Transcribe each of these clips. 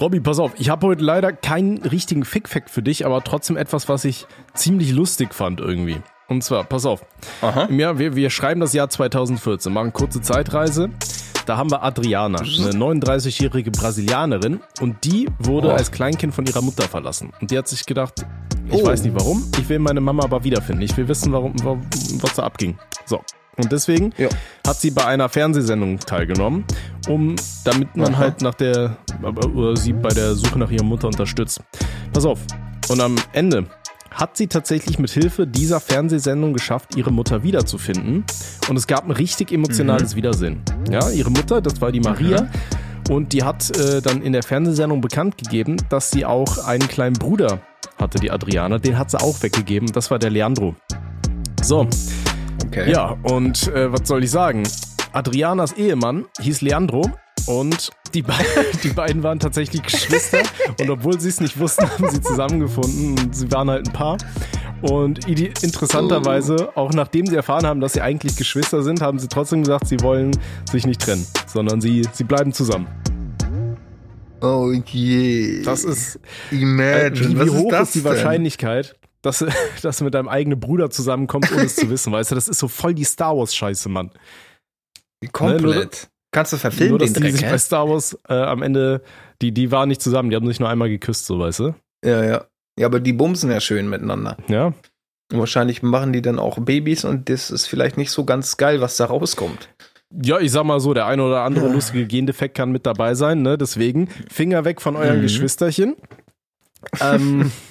Robby, pass auf, ich habe heute leider keinen richtigen Fick-Fact für dich, aber trotzdem etwas, was ich ziemlich lustig fand irgendwie. Und zwar, pass auf. Aha. Im Jahr, wir, wir schreiben das Jahr 2014, machen kurze Zeitreise. Da haben wir Adriana, eine 39-jährige Brasilianerin, und die wurde Oh. als Kleinkind von ihrer Mutter verlassen. Und die hat sich gedacht, ich Oh. weiß nicht warum, ich will meine Mama aber wiederfinden. Ich will wissen, warum, warum was da abging. So. Und deswegen Ja. hat sie bei einer Fernsehsendung teilgenommen, um damit man Aha. halt nach der oder sie bei der Suche nach ihrer Mutter unterstützt. Pass auf. Und am Ende hat sie tatsächlich mit Hilfe dieser Fernsehsendung geschafft, ihre Mutter wiederzufinden. Und es gab ein richtig emotionales Wiedersehen. Ja, ihre Mutter, das war die Maria. Und die hat äh, dann in der Fernsehsendung bekannt gegeben, dass sie auch einen kleinen Bruder hatte, die Adriana. Den hat sie auch weggegeben. Das war der Leandro. So, Okay. ja, und äh, was soll ich sagen? Adrianas Ehemann hieß Leandro und die, be die beiden waren tatsächlich Geschwister und obwohl sie es nicht wussten, haben sie zusammengefunden und sie waren halt ein Paar. Und interessanterweise, auch nachdem sie erfahren haben, dass sie eigentlich Geschwister sind, haben sie trotzdem gesagt, sie wollen sich nicht trennen, sondern sie, sie bleiben zusammen. Oh je. Das ist, äh, Imagine. wie, Was wie hoch ist das ist die denn? Wahrscheinlichkeit, dass, dass du mit deinem eigenen Bruder zusammenkommst, ohne es zu wissen, weißt du? Das ist so voll die Star Wars-Scheiße, Mann. Komplett. Kannst du verfilmen, Nur, dass den die Dreck, sich bei Star Wars äh, am Ende, die, die waren nicht zusammen, die haben sich nur einmal geküsst, so weißt du? Ja, ja. Ja, aber die bumsen ja schön miteinander. Ja. Und wahrscheinlich machen die dann auch Babys und das ist vielleicht nicht so ganz geil, was da rauskommt. Ja, ich sag mal so, der eine oder andere lustige Gendefekt kann mit dabei sein, ne? Deswegen Finger weg von euren Mhm. Geschwisterchen. Ähm,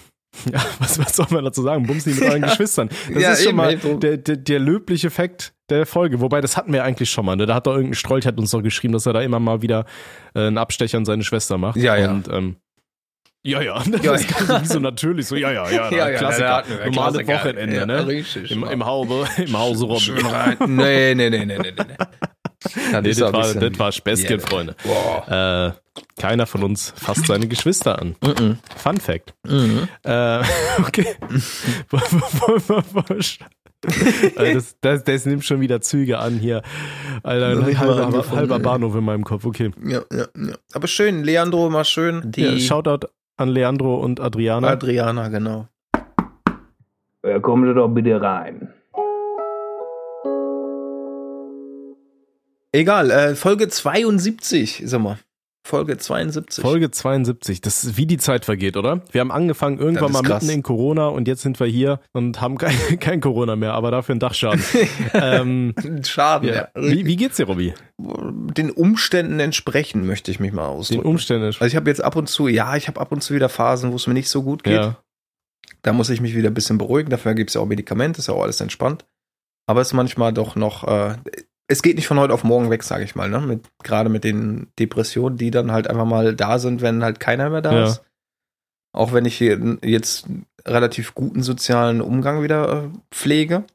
ja, was, was soll man dazu sagen? Bums nicht mit euren Geschwistern. Das Ja, ist schon eben, mal der, der, der löbliche Fakt der Folge. Wobei, das hatten wir eigentlich schon mal. Ne? Da hat doch irgendein Strolch hat uns doch geschrieben, dass er da immer mal wieder äh, einen Abstecher an seine Schwester macht. Ja, ja. Und, ähm, ja, ja, das Ja, ist wie so natürlich so, ja, ja, ja, Ja, ja, Klassiker. da hatten wir Normale Klassiker. Wochenende, Ja, ne? richtig. Im, im, Haube, Im Hause rein. Nee, nee, nee, nee, nee, nee. Nee. Das war, bisschen- das war Späßchen, Ja. Freunde. Äh, keiner von uns fasst seine Geschwister an. Mhm. Fun Fact. Mhm. Äh, okay. Äh, das, das, das nimmt schon wieder Züge an hier. Alter, Noch ein halber, halber. Bahnhof in meinem Kopf. Okay. Ja, ja, ja. Aber schön, Leandro mal schön. Die Ja, Shoutout an Leandro und Adriana. Adriana, genau. Ja, kommen Sie doch bitte rein. Egal, äh, Folge 72, sag mal. Folge 72. Folge 72. Das ist wie die Zeit vergeht, oder? Wir haben angefangen irgendwann mal krass. mitten in Corona und jetzt sind wir hier und haben kein, kein Corona mehr, aber dafür einen Dachschaden. ähm, Schaden, ja. ja. wie, wie geht's dir, Robby? Den Umständen entsprechen, möchte ich mich mal Den ausdrücken. Umständen. also ich habe jetzt ab und zu, ja, ich habe ab und zu wieder Phasen, wo es mir nicht so gut geht. Ja. Da muss ich mich wieder ein bisschen beruhigen. Dafür gibt es ja auch Medikamente, ist ja auch alles entspannt. Aber es ist manchmal doch noch, äh, es geht nicht von heute auf morgen weg, sage ich mal, ne? Mit, gerade mit den Depressionen, die dann halt einfach mal da sind, wenn halt keiner mehr da Ja. ist. Auch wenn ich hier jetzt relativ guten sozialen Umgang wieder äh, pflege,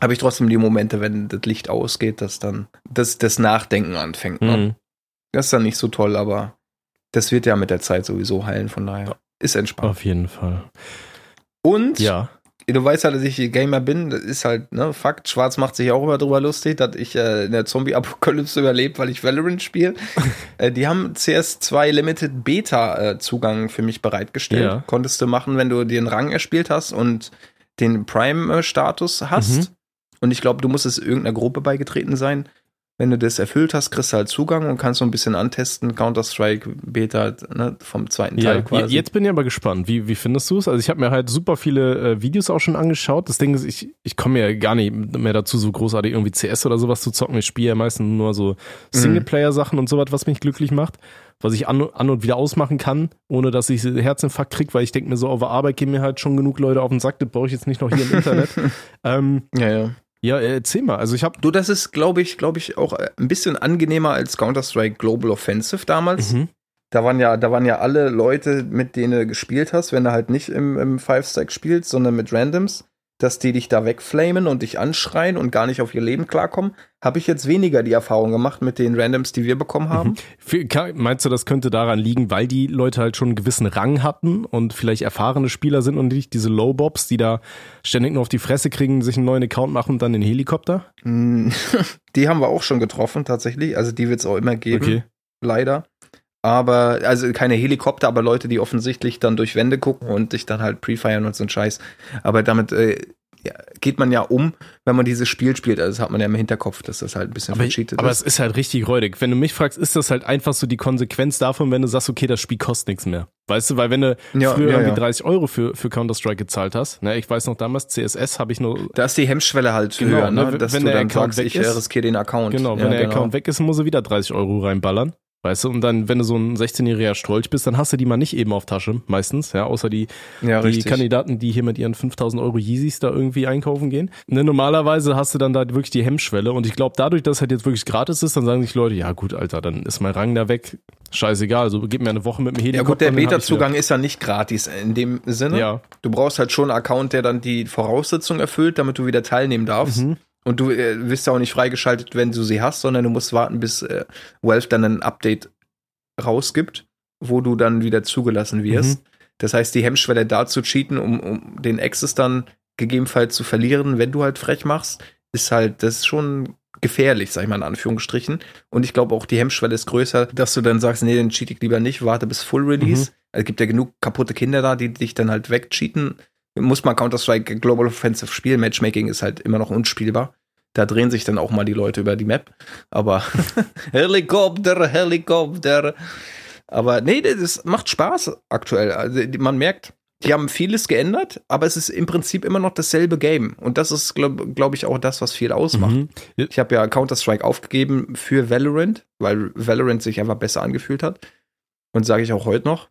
habe ich trotzdem die Momente, wenn das Licht ausgeht, dass dann das, das Nachdenken anfängt. Ne? Mhm. Das ist dann nicht so toll, aber das wird ja mit der Zeit sowieso heilen, von daher ist entspannt. Auf jeden Fall. Und Ja. Du weißt halt, dass ich Gamer bin, das ist halt, ne, Fakt. Schwarz macht sich auch immer drüber lustig, dass ich äh, in der Zombie-Apokalypse überlebt, weil ich Valorant spiele. äh, die haben CS2 Limited Beta-Zugang für mich bereitgestellt. Ja. Konntest du machen, wenn du den Rang erspielt hast und den Prime-Status hast. Mhm. Und ich glaube, du musstest irgendeiner Gruppe beigetreten sein. Wenn du das erfüllt hast, kriegst du halt Zugang und kannst so ein bisschen antesten. Counter-Strike Beta ne, vom zweiten Teil Ja, quasi. jetzt bin ich aber gespannt. Wie, wie findest du es? Also ich habe mir halt super viele äh, Videos auch schon angeschaut. Das Ding ist, ich, ich komme ja gar nicht mehr dazu, so großartig irgendwie CS oder sowas zu zocken. Ich spiele ja meistens nur so Singleplayer-Sachen und sowas, was mich glücklich macht. Was ich an, an und wieder ausmachen kann, ohne dass ich Herzinfarkt krieg, weil ich denke mir so, auf der Arbeit gehen mir halt schon genug Leute auf den Sack, das brauche ich jetzt nicht noch hier im Internet. ähm, ja, ja. Ja, äh, erzähl mal. Also ich habe Du, das ist, glaube ich, glaube ich, auch äh, ein bisschen angenehmer als Counter-Strike Global Offensive damals. Mhm. Da waren ja, da waren ja alle Leute, mit denen du gespielt hast, wenn du halt nicht im, im Five-Stack spielst, sondern mit Randoms, dass die dich da wegflamen und dich anschreien und gar nicht auf ihr Leben klarkommen. Habe ich jetzt weniger die Erfahrung gemacht mit den Randoms, die wir bekommen haben. Kann- Meinst du, das könnte daran liegen, weil die Leute halt schon einen gewissen Rang hatten und vielleicht erfahrene Spieler sind und nicht diese Low-Bobs, die da ständig nur auf die Fresse kriegen, sich einen neuen Account machen und dann den Helikopter? Mm, Die haben wir auch schon getroffen, tatsächlich. Also die wird es auch immer geben. Okay. leider. Aber, also keine Helikopter, aber Leute, die offensichtlich dann durch Wände gucken und dich dann halt pre-feiern und so ein Scheiß. Aber damit äh, ja, geht man ja um, wenn man dieses Spiel spielt. Also das hat man ja im Hinterkopf, dass das halt ein bisschen aber, vercheatet aber ist. es ist halt richtig räudig. Wenn du mich fragst, ist das halt einfach so die Konsequenz davon, wenn du sagst, okay, das Spiel kostet nichts mehr. Weißt du, weil wenn du Ja, früher ja, irgendwie ja. 30 Euro für, für Counter-Strike gezahlt hast, ne, ich weiß noch damals, CSS habe ich nur, Da ist die Hemmschwelle halt Genau, höher, ne, ne? dass wenn du der dann Account sagst, weg ich ist. äh, riskiere den Account. genau, wenn der genau. Account weg ist, muss er wieder 30 Euro reinballern. Weißt du, und dann, wenn du so ein 16-jähriger Strolch bist, dann hast du die mal nicht eben auf Tasche, meistens, ja, außer die, Ja, die richtig. Kandidaten, die hier mit ihren 5000 Euro Yeezys da irgendwie einkaufen gehen. Ne, normalerweise hast du dann da wirklich die Hemmschwelle und ich glaube, dadurch, dass halt jetzt wirklich gratis ist, dann sagen sich Leute, ja gut, Alter, dann ist mein Rang da weg, scheißegal, so gib mir eine Woche mit dem Ja Helikopter. gut, der Beta-Zugang ist ja nicht gratis in dem Sinne. Ja, Du brauchst halt schon einen Account, der dann die Voraussetzungen erfüllt, damit du wieder teilnehmen darfst. Mhm. Und du äh, wirst ja auch nicht freigeschaltet, wenn du sie hast, sondern du musst warten, bis äh, Valve dann ein Update rausgibt, wo du dann wieder zugelassen wirst. Das heißt, die Hemmschwelle da zu cheaten, um, um den Access dann gegebenenfalls zu verlieren, wenn du halt frech machst, ist halt, das ist schon gefährlich, sag ich mal in Anführungsstrichen. Und ich glaube auch, die Hemmschwelle ist größer, dass du dann sagst, nee, den cheat ich lieber nicht, warte bis Full Release. Also, es gibt ja genug kaputte Kinder da, die dich dann halt wegcheaten. Muss man Counter-Strike Global Offensive spielen. Matchmaking ist halt immer noch unspielbar. Da drehen sich dann auch mal die Leute über die Map. Aber Helikopter, Helikopter. Aber nee, das macht Spaß aktuell. Also man merkt, die haben vieles geändert, aber es ist im Prinzip immer noch dasselbe Game. Und das ist, glaube glaub ich, auch das, was viel ausmacht. Mhm. Ich habe ja Counter-Strike aufgegeben für Valorant, weil Valorant sich einfach besser angefühlt hat. Und sage ich auch heute noch.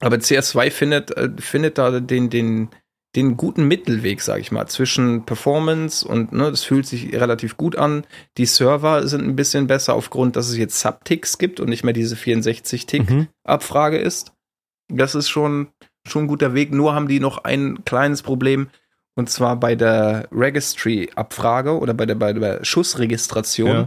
Aber CS2 findet, äh, findet da den, den, den guten Mittelweg, sage ich mal, zwischen Performance und ne, das fühlt sich relativ gut an. Die Server sind ein bisschen besser aufgrund, dass es jetzt Subticks gibt und nicht mehr diese 64-Tick-Abfrage Mhm. ist. Das ist schon, schon ein guter Weg. Nur haben die noch ein kleines Problem. Und zwar bei der Registry-Abfrage oder bei der, bei der Schussregistration Ja.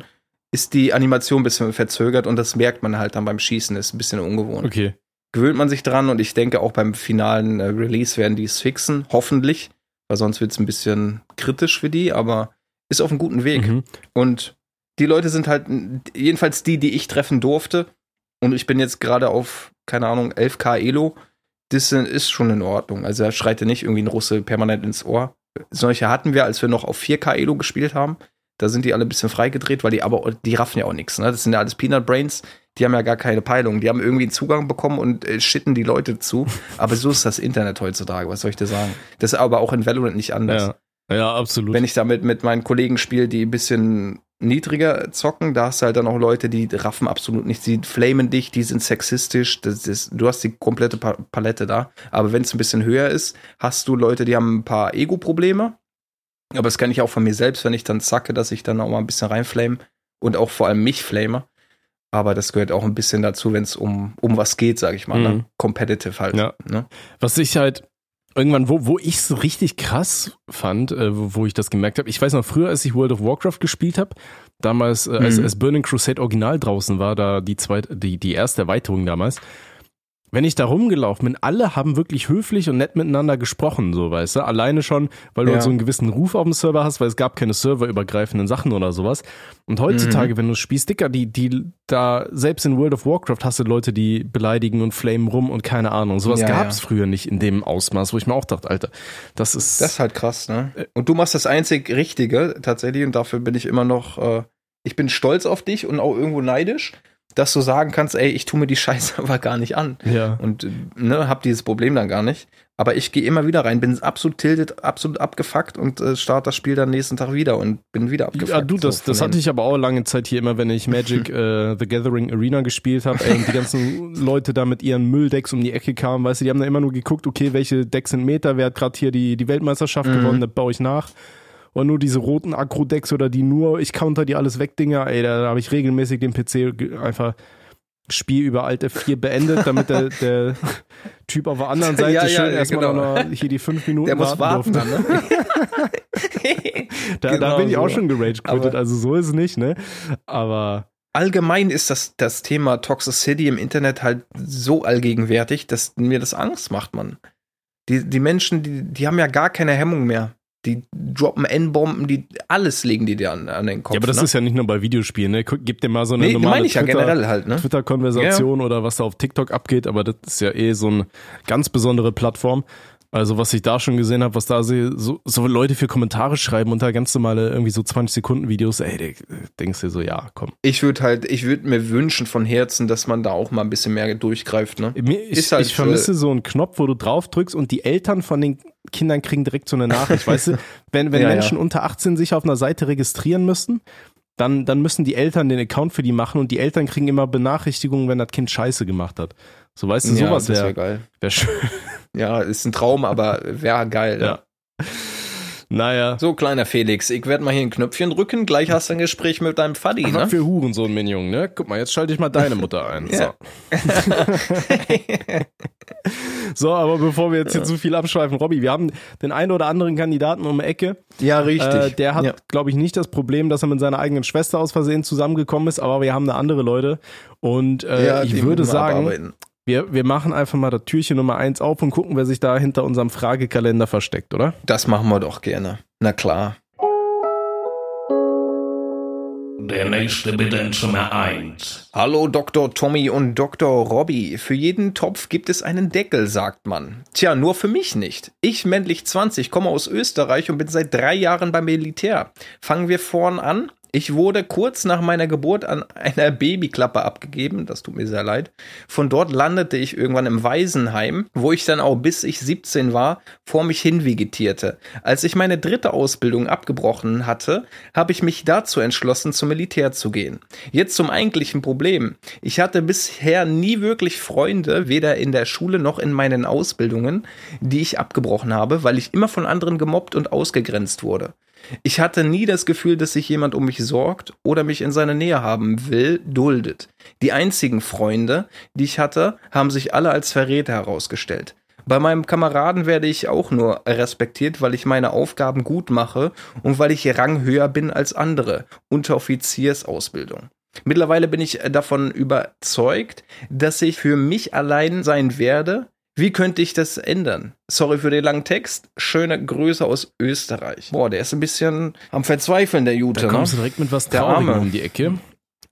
ist die Animation ein bisschen verzögert und das merkt man halt dann beim Schießen. Ist ein bisschen ungewohnt. Okay. Gewöhnt man sich dran und ich denke auch beim finalen äh, Release werden die es fixen. Hoffentlich. Weil sonst wird es ein bisschen kritisch für die, aber ist auf einem guten Weg. Mhm. Und die Leute sind halt, jedenfalls die, die ich treffen durfte, und ich bin jetzt gerade auf, keine Ahnung, 11k Elo, das ist schon in Ordnung. Also da schreit dir nicht irgendwie ein Russe permanent ins Ohr. Solche hatten wir, als wir noch auf 4k Elo gespielt haben. Da sind die alle ein bisschen freigedreht, weil die aber, die raffen ja auch nichts. Ne? Das sind ja alles Peanut Brains, die haben ja gar keine Peilung. Die haben irgendwie einen Zugang bekommen und äh, shitten die Leute zu. Aber so ist das Internet heutzutage, was soll ich dir sagen? Das ist aber auch in Valorant nicht anders Ja. ja, absolut. wenn ich damit mit meinen Kollegen spiele, die ein bisschen niedriger zocken, da hast du halt dann auch Leute, die raffen absolut nicht, die flamen dich, die sind sexistisch, das ist, du hast die komplette Pa- Palette da. Aber wenn es ein bisschen höher ist, hast du Leute, die haben ein paar Ego-Probleme. Aber das kenne ich auch von mir selbst, wenn ich dann zacke, dass ich dann auch mal ein bisschen reinflame und auch vor allem mich flame. Aber das gehört auch ein bisschen dazu, wenn es um, um was geht, sage ich mal. Mhm. Ne? Competitive halt. Ja. Ne? Was ich halt irgendwann, wo, wo ich es richtig krass fand, äh, wo, wo ich das gemerkt habe, ich weiß noch früher, als ich World of Warcraft gespielt habe, damals, äh, als, Mhm. als Burning Crusade Original draußen war, da die zweite, die, die erste Erweiterung damals, wenn ich da rumgelaufen bin, alle haben wirklich höflich und nett miteinander gesprochen, so weißt du. Alleine schon, weil du Ja. halt so einen gewissen Ruf auf dem Server hast, weil es gab keine serverübergreifenden Sachen oder sowas. Und heutzutage, wenn du spielst, Dicker, die, die da, selbst in World of Warcraft hast du Leute, die beleidigen und flamen rum und keine Ahnung. Sowas Ja, gab's ja. früher nicht in dem Ausmaß, wo ich mir auch dachte, Alter, das ist. Das ist halt krass, ne? Und du machst das einzig Richtige tatsächlich und dafür bin ich immer noch, äh, ich bin stolz auf dich und auch irgendwo neidisch, dass du sagen kannst, ey, ich tue mir die Scheiße aber gar nicht an. ja. Und ne, hab dieses Problem dann gar nicht. Aber ich gehe immer wieder rein, bin absolut tilted, absolut abgefuckt und äh, starte das Spiel dann nächsten Tag wieder und bin wieder abgefuckt. Ja, du, das, So, das hatte ich aber auch lange Zeit hier immer, wenn ich Magic äh, The Gathering Arena gespielt habe, und die ganzen Leute da mit ihren Mülldecks um die Ecke kamen, weißt du, die haben da immer nur geguckt, okay, welche Decks sind Meta, wer hat gerade hier die, die Weltmeisterschaft Mhm. gewonnen, das baue ich nach. Und nur diese roten Agro-Decks oder die nur, ich counter die alles weg, Dinger, ey, da habe ich regelmäßig den PC einfach Spiel über Alt F4 beendet, damit der, der Typ auf der anderen Seite Ja, schön ja, erstmal genau. hier die fünf Minuten Der muss warten durfte. dann, ne? Da, da Genau bin ich auch so. schon gerage quittet, Aber- also so ist es nicht, ne? Aber Allgemein ist das, das Thema Toxicity im Internet halt so allgegenwärtig, dass mir das Angst macht, Mann. Die, die Menschen, die, die haben ja gar keine Hemmung mehr. Die droppen N-Bomben, die alles legen die dir an, an den Kopf. Ja, aber das ne? ist ja nicht nur bei Videospielen, ne? Gib dir mal so eine nee, normale meine ich ja Twitter, generell halt, ne? Twitter-Konversation oder was da auf TikTok abgeht, aber das ist ja eh so eine ganz besondere Plattform. Also was ich da schon gesehen habe, was da so, so Leute für Kommentare schreiben unter ganz normale irgendwie so 20 Sekunden Videos, ey, denkst du so, ja, komm. Ich würde halt, ich würde mir wünschen von Herzen, dass man da auch mal ein bisschen mehr durchgreift, ne? Ich, halt, ich vermisse so einen Knopf, wo du drauf drückst und die Eltern von den Kindern kriegen direkt so eine Nachricht, weißt du? Wenn, wenn ja, Menschen ja. unter 18 sich auf einer Seite registrieren müssten, dann, dann müssen die Eltern den Account für die machen und die Eltern kriegen immer Benachrichtigungen, wenn das Kind Scheiße gemacht hat. So weißt du, sowas ja, wäre wär geil. Wär schön. Ja, ist ein Traum, aber wäre geil. Ja. ja. Naja. So, kleiner Felix, ich werde mal hier ein Knöpfchen drücken, gleich hast du ein Gespräch mit deinem Faddy, ne? für Hurensohn, mein Junge, ne? Guck mal, jetzt schalte ich mal deine Mutter ein. So. so, aber bevor wir jetzt hier zu viel abschweifen, Robby, wir haben den einen oder anderen Kandidaten um die Ecke. Ja, richtig. Äh, der hat, ja. glaube ich, nicht das Problem, dass er mit seiner eigenen Schwester aus Versehen zusammengekommen ist, aber wir haben da andere Leute. Und äh, ja, ich würde sagen. Wir, wir machen einfach mal das Türchen Nummer eins auf und gucken, wer sich da hinter unserem Fragekalender versteckt, oder? Das machen wir doch gerne. Na klar. Der nächste bitte ins Nummer 1. Hallo Dr. Tommy und Dr. Robby. Für jeden Topf gibt es einen Deckel, sagt man. Tja, nur für mich nicht. Ich, männlich 20, komme aus Österreich und bin seit drei Jahren beim Militär. Fangen wir vorn an. Ich wurde kurz nach meiner Geburt an einer Babyklappe abgegeben, das tut mir sehr leid. Von dort landete ich irgendwann im Waisenheim, wo ich dann auch bis ich 17 war, vor mich hin vegetierte. Als ich meine dritte Ausbildung abgebrochen hatte, habe ich mich dazu entschlossen, zum Militär zu gehen. Jetzt zum eigentlichen Problem. Ich hatte bisher nie wirklich Freunde, weder in der Schule noch in meinen Ausbildungen, die ich abgebrochen habe, weil ich immer von anderen gemobbt und ausgegrenzt wurde. Ich hatte nie das Gefühl, dass sich jemand um mich sorgt oder mich in seine Nähe haben will, duldet. Die einzigen Freunde, die ich hatte, haben sich alle als Verräter herausgestellt. Bei meinem Kameraden werde ich auch nur respektiert, weil ich meine Aufgaben gut mache und weil ich Rang höher bin als andere, unter Offiziersausbildung. Mittlerweile bin ich davon überzeugt, dass ich für mich allein sein werde, wie könnte ich das ändern? Sorry für den langen Text. Schöne Grüße aus Österreich. Boah, der ist ein bisschen am Verzweifeln, der Jute. Da kommst ne? du direkt mit was Traurigem um die Ecke.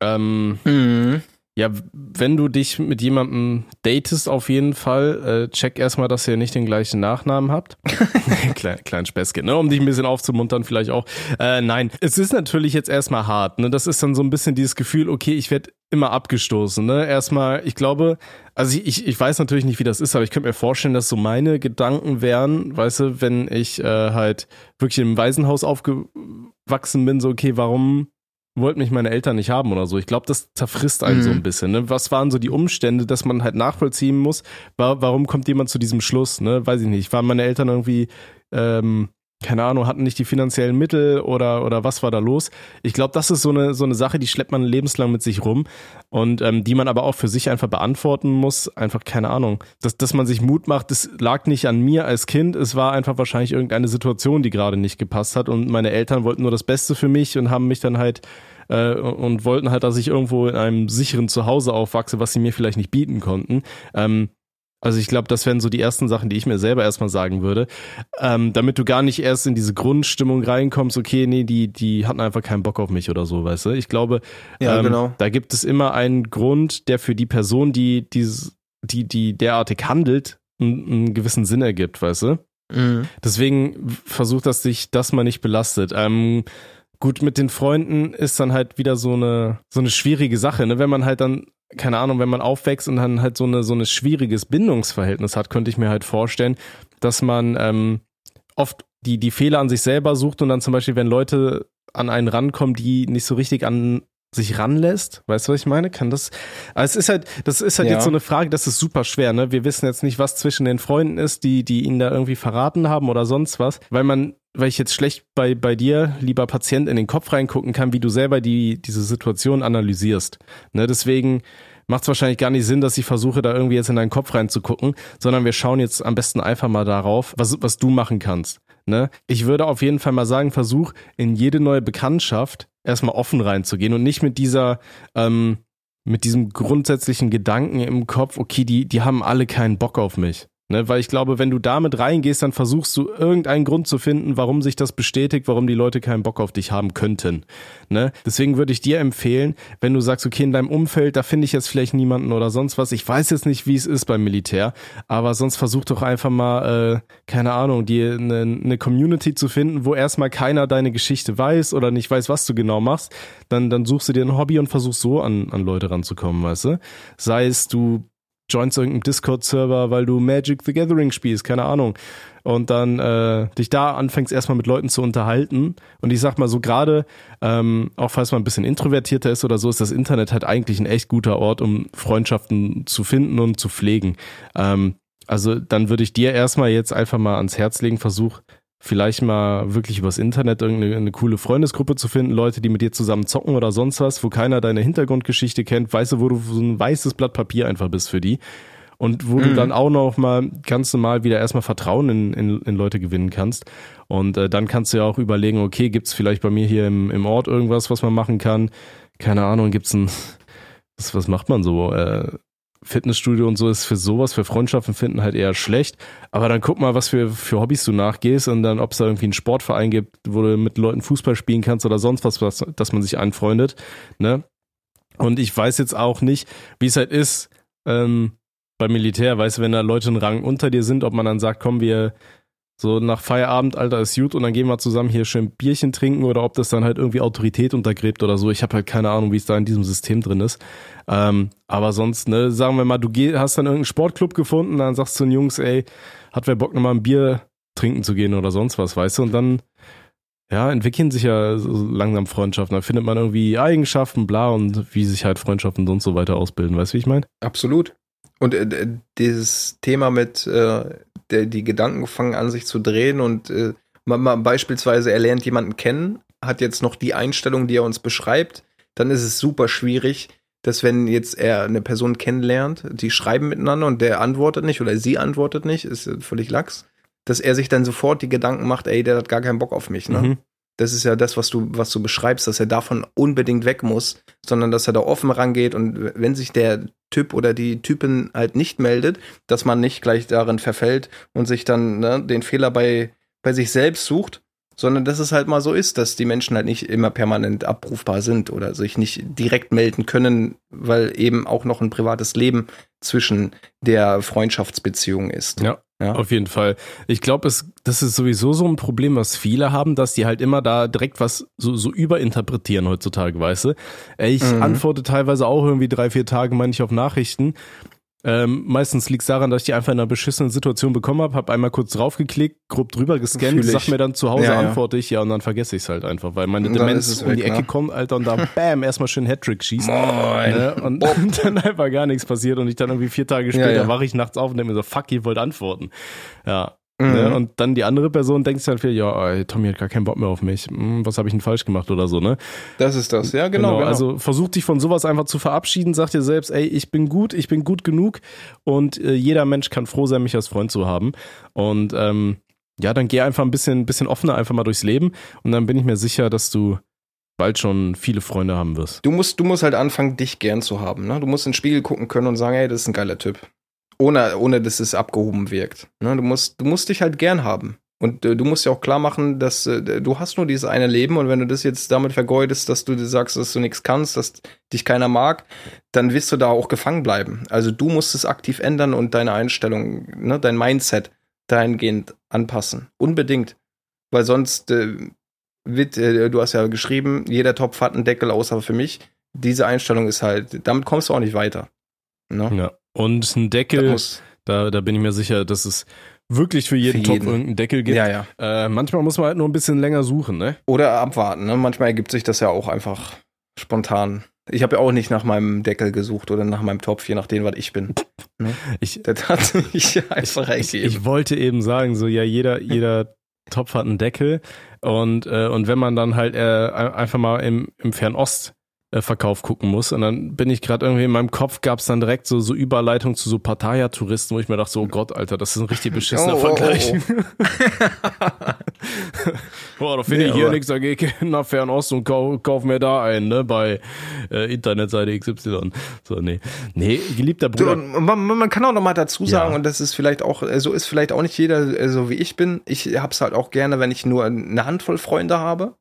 Ähm, mhm. Ja, wenn du dich mit jemandem datest, auf jeden Fall, äh, check erstmal, dass ihr nicht den gleichen Nachnamen habt. klein, Späßchen, ne? um dich ein bisschen aufzumuntern vielleicht auch. Äh, nein, es ist natürlich jetzt erstmal hart. Ne? Das ist dann so ein bisschen dieses Gefühl, okay, ich werde immer abgestoßen. Ne? Erstmal, ich glaube, also ich, ich weiß natürlich nicht, wie das ist, aber ich könnte mir vorstellen, dass so meine Gedanken wären, weißt du, wenn ich äh, halt wirklich im Waisenhaus aufgewachsen bin, so, okay, warum wollten mich meine Eltern nicht haben oder so. Ich glaube, das zerfrisst einen mhm. so ein bisschen. Ne? Was waren so die Umstände, dass man halt nachvollziehen muss? warum kommt jemand zu diesem Schluss? Ne? Weiß ich nicht. Waren meine Eltern irgendwie, ähm, keine Ahnung, hatten nicht die finanziellen Mittel oder, oder was war da los? Ich glaube, das ist so eine, so eine Sache, die schleppt man lebenslang mit sich rum und ähm, die man aber auch für sich einfach beantworten muss. Einfach keine Ahnung. Dass, dass man sich Mut macht, das lag nicht an mir als Kind. Es war einfach wahrscheinlich irgendeine Situation, die gerade nicht gepasst hat und meine Eltern wollten nur das Beste für mich und haben mich dann halt äh, und wollten halt, dass ich irgendwo in einem sicheren Zuhause aufwachse, was sie mir vielleicht nicht bieten konnten. Ähm, also ich glaube, das wären so die ersten Sachen, die ich mir selber erstmal sagen würde, ähm, damit du gar nicht erst in diese Grundstimmung reinkommst, okay, nee, die, die hatten einfach keinen Bock auf mich oder so, weißt du? Ich glaube, ja, ähm, genau. da gibt es immer einen Grund, der für die Person, die, die, die, die derartig handelt, einen, einen gewissen Sinn ergibt, weißt du? Mhm. Deswegen versucht, dass dich das mal nicht belastet. Ähm, Gut, mit den Freunden ist dann halt wieder so eine, so eine schwierige Sache, ne? Wenn man halt dann, keine Ahnung, wenn man aufwächst und dann halt so eine, so eine schwieriges Bindungsverhältnis hat, könnte ich mir halt vorstellen, dass man ähm, oft die, die Fehler an sich selber sucht und dann zum Beispiel, wenn Leute an einen rankommen, die nicht so richtig an sich ranlässt, weißt du, was ich meine? Kann das, also es ist halt, das ist halt ja. jetzt so eine Frage, das ist super schwer, ne? Wir wissen jetzt nicht, was zwischen den Freunden ist, die, die ihn da irgendwie verraten haben oder sonst was, weil man weil ich jetzt schlecht bei, bei dir, lieber Patient, in den Kopf reingucken kann, wie du selber die, diese Situation analysierst. Ne, deswegen macht es wahrscheinlich gar nicht Sinn, dass ich versuche, da irgendwie jetzt in deinen Kopf reinzugucken, sondern wir schauen jetzt am besten einfach mal darauf, was, was du machen kannst. Ne? Ich würde auf jeden Fall mal sagen, versuch in jede neue Bekanntschaft erstmal offen reinzugehen und nicht mit dieser, ähm, mit diesem grundsätzlichen Gedanken im Kopf, okay, die, die haben alle keinen Bock auf mich. Ne, weil ich glaube, wenn du damit reingehst, dann versuchst du irgendeinen Grund zu finden, warum sich das bestätigt, warum die Leute keinen Bock auf dich haben könnten. Ne? Deswegen würde ich dir empfehlen, wenn du sagst, okay, in deinem Umfeld, da finde ich jetzt vielleicht niemanden oder sonst was. Ich weiß jetzt nicht, wie es ist beim Militär, aber sonst versuch doch einfach mal, äh, keine Ahnung, dir eine, eine Community zu finden, wo erstmal keiner deine Geschichte weiß oder nicht weiß, was du genau machst. Dann, dann suchst du dir ein Hobby und versuchst so an, an Leute ranzukommen, weißt du? Sei es du joinst irgendeinen Discord-Server, weil du Magic the Gathering spielst, keine Ahnung. Und dann äh, dich da anfängst erstmal mit Leuten zu unterhalten. Und ich sag mal so gerade, ähm, auch falls man ein bisschen introvertierter ist oder so, ist das Internet halt eigentlich ein echt guter Ort, um Freundschaften zu finden und zu pflegen. Ähm, also dann würde ich dir erstmal jetzt einfach mal ans Herz legen, versuch vielleicht mal wirklich übers Internet irgendeine eine coole Freundesgruppe zu finden, Leute, die mit dir zusammen zocken oder sonst was, wo keiner deine Hintergrundgeschichte kennt, weißt du, wo du so ein weißes Blatt Papier einfach bist für die. Und wo mhm. du dann auch noch mal ganz normal wieder erstmal Vertrauen in, in, in Leute gewinnen kannst. Und äh, dann kannst du ja auch überlegen, okay, gibt's vielleicht bei mir hier im, im Ort irgendwas, was man machen kann? Keine Ahnung, gibt's ein, was, was macht man so? Äh, Fitnessstudio und so ist für sowas, für Freundschaften finden halt eher schlecht. Aber dann guck mal, was für, für Hobbys du nachgehst und dann, ob es da irgendwie einen Sportverein gibt, wo du mit Leuten Fußball spielen kannst oder sonst was, was dass man sich anfreundet. Ne? Und ich weiß jetzt auch nicht, wie es halt ist ähm, beim Militär, weißt du, wenn da Leute einen Rang unter dir sind, ob man dann sagt, komm, wir so nach Feierabend, Alter, ist gut und dann gehen wir zusammen hier schön Bierchen trinken oder ob das dann halt irgendwie Autorität untergräbt oder so. Ich habe halt keine Ahnung, wie es da in diesem System drin ist. Ähm, aber sonst, ne, sagen wir mal, du geh, hast dann irgendeinen Sportclub gefunden, dann sagst du den Jungs, ey, hat wer Bock nochmal ein Bier trinken zu gehen oder sonst was, weißt du? Und dann, ja, entwickeln sich ja so langsam Freundschaften. Da findet man irgendwie Eigenschaften, bla, und wie sich halt Freundschaften und so weiter ausbilden. Weißt du, wie ich meine? Absolut. Und äh, dieses Thema mit äh, der, die Gedanken fangen an sich zu drehen und äh, man, man, beispielsweise er lernt jemanden kennen, hat jetzt noch die Einstellung, die er uns beschreibt, dann ist es super schwierig, dass wenn jetzt er eine Person kennenlernt, die schreiben miteinander und der antwortet nicht oder sie antwortet nicht, ist völlig lax, dass er sich dann sofort die Gedanken macht, ey, der hat gar keinen Bock auf mich, ne? Mhm. Das ist ja das, was du, was du beschreibst, dass er davon unbedingt weg muss, sondern dass er da offen rangeht und wenn sich der Typ oder die Typin halt nicht meldet, dass man nicht gleich darin verfällt und sich dann ne, den Fehler bei, bei sich selbst sucht, sondern dass es halt mal so ist, dass die Menschen halt nicht immer permanent abrufbar sind oder sich nicht direkt melden können, weil eben auch noch ein privates Leben zwischen der Freundschaftsbeziehung ist. Ja. Ja. Auf jeden Fall. Ich glaube, es, das ist sowieso so ein Problem, was viele haben, dass die halt immer da direkt was so, so überinterpretieren heutzutage, weißt du? Ich mhm. antworte teilweise auch irgendwie drei, vier Tage, meine ich, auf Nachrichten ähm, meistens liegt es daran, dass ich die einfach in einer beschissenen Situation bekommen habe, habe einmal kurz draufgeklickt, grob drüber gescannt, sag mir dann zu Hause ja, antworte ich, ja, und dann vergesse ich es halt einfach, weil meine Demenz um die Ecke ne? kommt, Alter, und da bam, erstmal schön Hattrick schießt. Ne? Und, und, dann einfach gar nichts passiert und ich dann irgendwie vier Tage später ja, ja. wache ich nachts auf und denke mir so, fuck, ihr wollt antworten. Ja. Ne? Mhm. Ne? Und dann die andere Person denkt sich halt viel, ja, ey, Tommy hat gar keinen Bock mehr auf mich. Hm, was habe ich denn falsch gemacht oder so, ne? Das ist das, ja, genau, genau. genau. Also versuch dich von sowas einfach zu verabschieden, sag dir selbst, ey, ich bin gut, ich bin gut genug und äh, jeder Mensch kann froh sein, mich als Freund zu haben. Und ähm, ja, dann geh einfach ein bisschen, bisschen offener einfach mal durchs Leben und dann bin ich mir sicher, dass du bald schon viele Freunde haben wirst. Du musst, du musst halt anfangen, dich gern zu haben. Ne? Du musst in den Spiegel gucken können und sagen, ey, das ist ein geiler Typ ohne, ohne dass es abgehoben wirkt. Ne? Du, musst, du musst dich halt gern haben. Und äh, du musst ja auch klar machen, dass äh, du hast nur dieses eine Leben und wenn du das jetzt damit vergeudest, dass du dir sagst, dass du nichts kannst, dass dich keiner mag, dann wirst du da auch gefangen bleiben. Also du musst es aktiv ändern und deine Einstellung, ne, dein Mindset dahingehend anpassen. Unbedingt. Weil sonst äh, wird, äh, du hast ja geschrieben, jeder Topf hat einen Deckel, außer für mich. Diese Einstellung ist halt, damit kommst du auch nicht weiter. Ne? Ja. Und ein Deckel, da, da bin ich mir sicher, dass es wirklich für jeden, für jeden. Topf irgendeinen Deckel gibt. Ja, ja. Äh, manchmal muss man halt nur ein bisschen länger suchen, ne? Oder abwarten, ne? Manchmal ergibt sich das ja auch einfach spontan. Ich habe ja auch nicht nach meinem Deckel gesucht oder nach meinem Topf, je nachdem, was ich bin. Ne? Ich, das hat sich einfach ich, ich, ich wollte eben sagen, so ja, jeder, jeder Topf hat einen Deckel und, äh, und wenn man dann halt äh, einfach mal im, im Fernost Verkauf gucken muss. Und dann bin ich gerade irgendwie in meinem Kopf gab es dann direkt so, so Überleitung zu so Pattaya-Touristen, wo ich mir dachte, so oh Gott, Alter, das ist ein richtig beschissener oh, Vergleich. Oh, oh. Boah, da finde Nee, ich hier nichts dagegen nach Fernost und kauf, kauf mir da ein, ne, bei äh, Internetseite XY. So, nee. Nee, geliebter Bruder. und man, man kann auch noch mal dazu sagen, Ja. und das ist vielleicht auch, äh, so ist vielleicht auch nicht jeder äh, so wie ich bin. Ich hab's halt auch gerne, wenn ich nur eine Handvoll Freunde habe.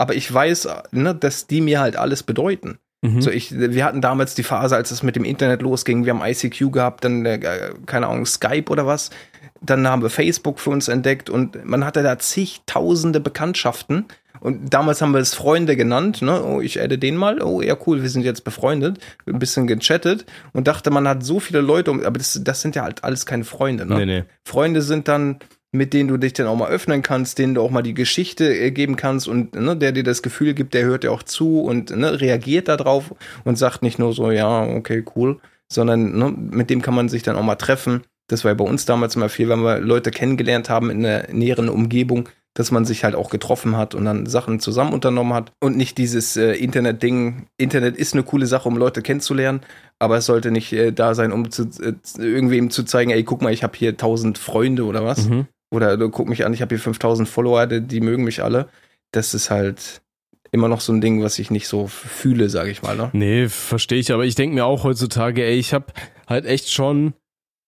Aber ich weiß, ne, dass die mir halt alles bedeuten. Mhm. So ich, wir hatten damals die Phase, als es mit dem Internet losging. Wir haben ICQ gehabt, dann äh, keine Ahnung Skype oder was. Dann haben wir Facebook für uns entdeckt und man hatte da zigtausende Bekanntschaften. Und damals haben wir es Freunde genannt. Ne? Oh, ich adde den mal. Oh, ja cool, wir sind jetzt befreundet. Ein bisschen gechattet und dachte, man hat so viele Leute. um- Aber das, das sind ja halt alles keine Freunde. Ne? nee, nee. Freunde sind dann, mit denen du dich dann auch mal öffnen kannst, denen du auch mal die Geschichte äh, geben kannst und ne, der dir das Gefühl gibt, der hört dir auch zu und ne, reagiert darauf und sagt nicht nur so, ja, okay, cool, sondern ne, mit dem kann man sich dann auch mal treffen. Das war ja bei uns damals immer viel, wenn wir Leute kennengelernt haben in der näheren Umgebung, dass man sich halt auch getroffen hat und dann Sachen zusammen unternommen hat und nicht dieses äh, Internet-Ding. Internet ist eine coole Sache, um Leute kennenzulernen, aber es sollte nicht äh, da sein, um zu, äh, irgendwem zu zeigen, ey, guck mal, ich habe hier tausend Freunde oder was. Mhm. Oder du guck mich an, ich habe hier 5000 Follower, die, die mögen mich alle. Das ist halt immer noch so ein Ding, was ich nicht so fühle, sage ich mal. Ne? Nee, verstehe ich, aber ich denke mir auch heutzutage, ey, ich habe halt echt schon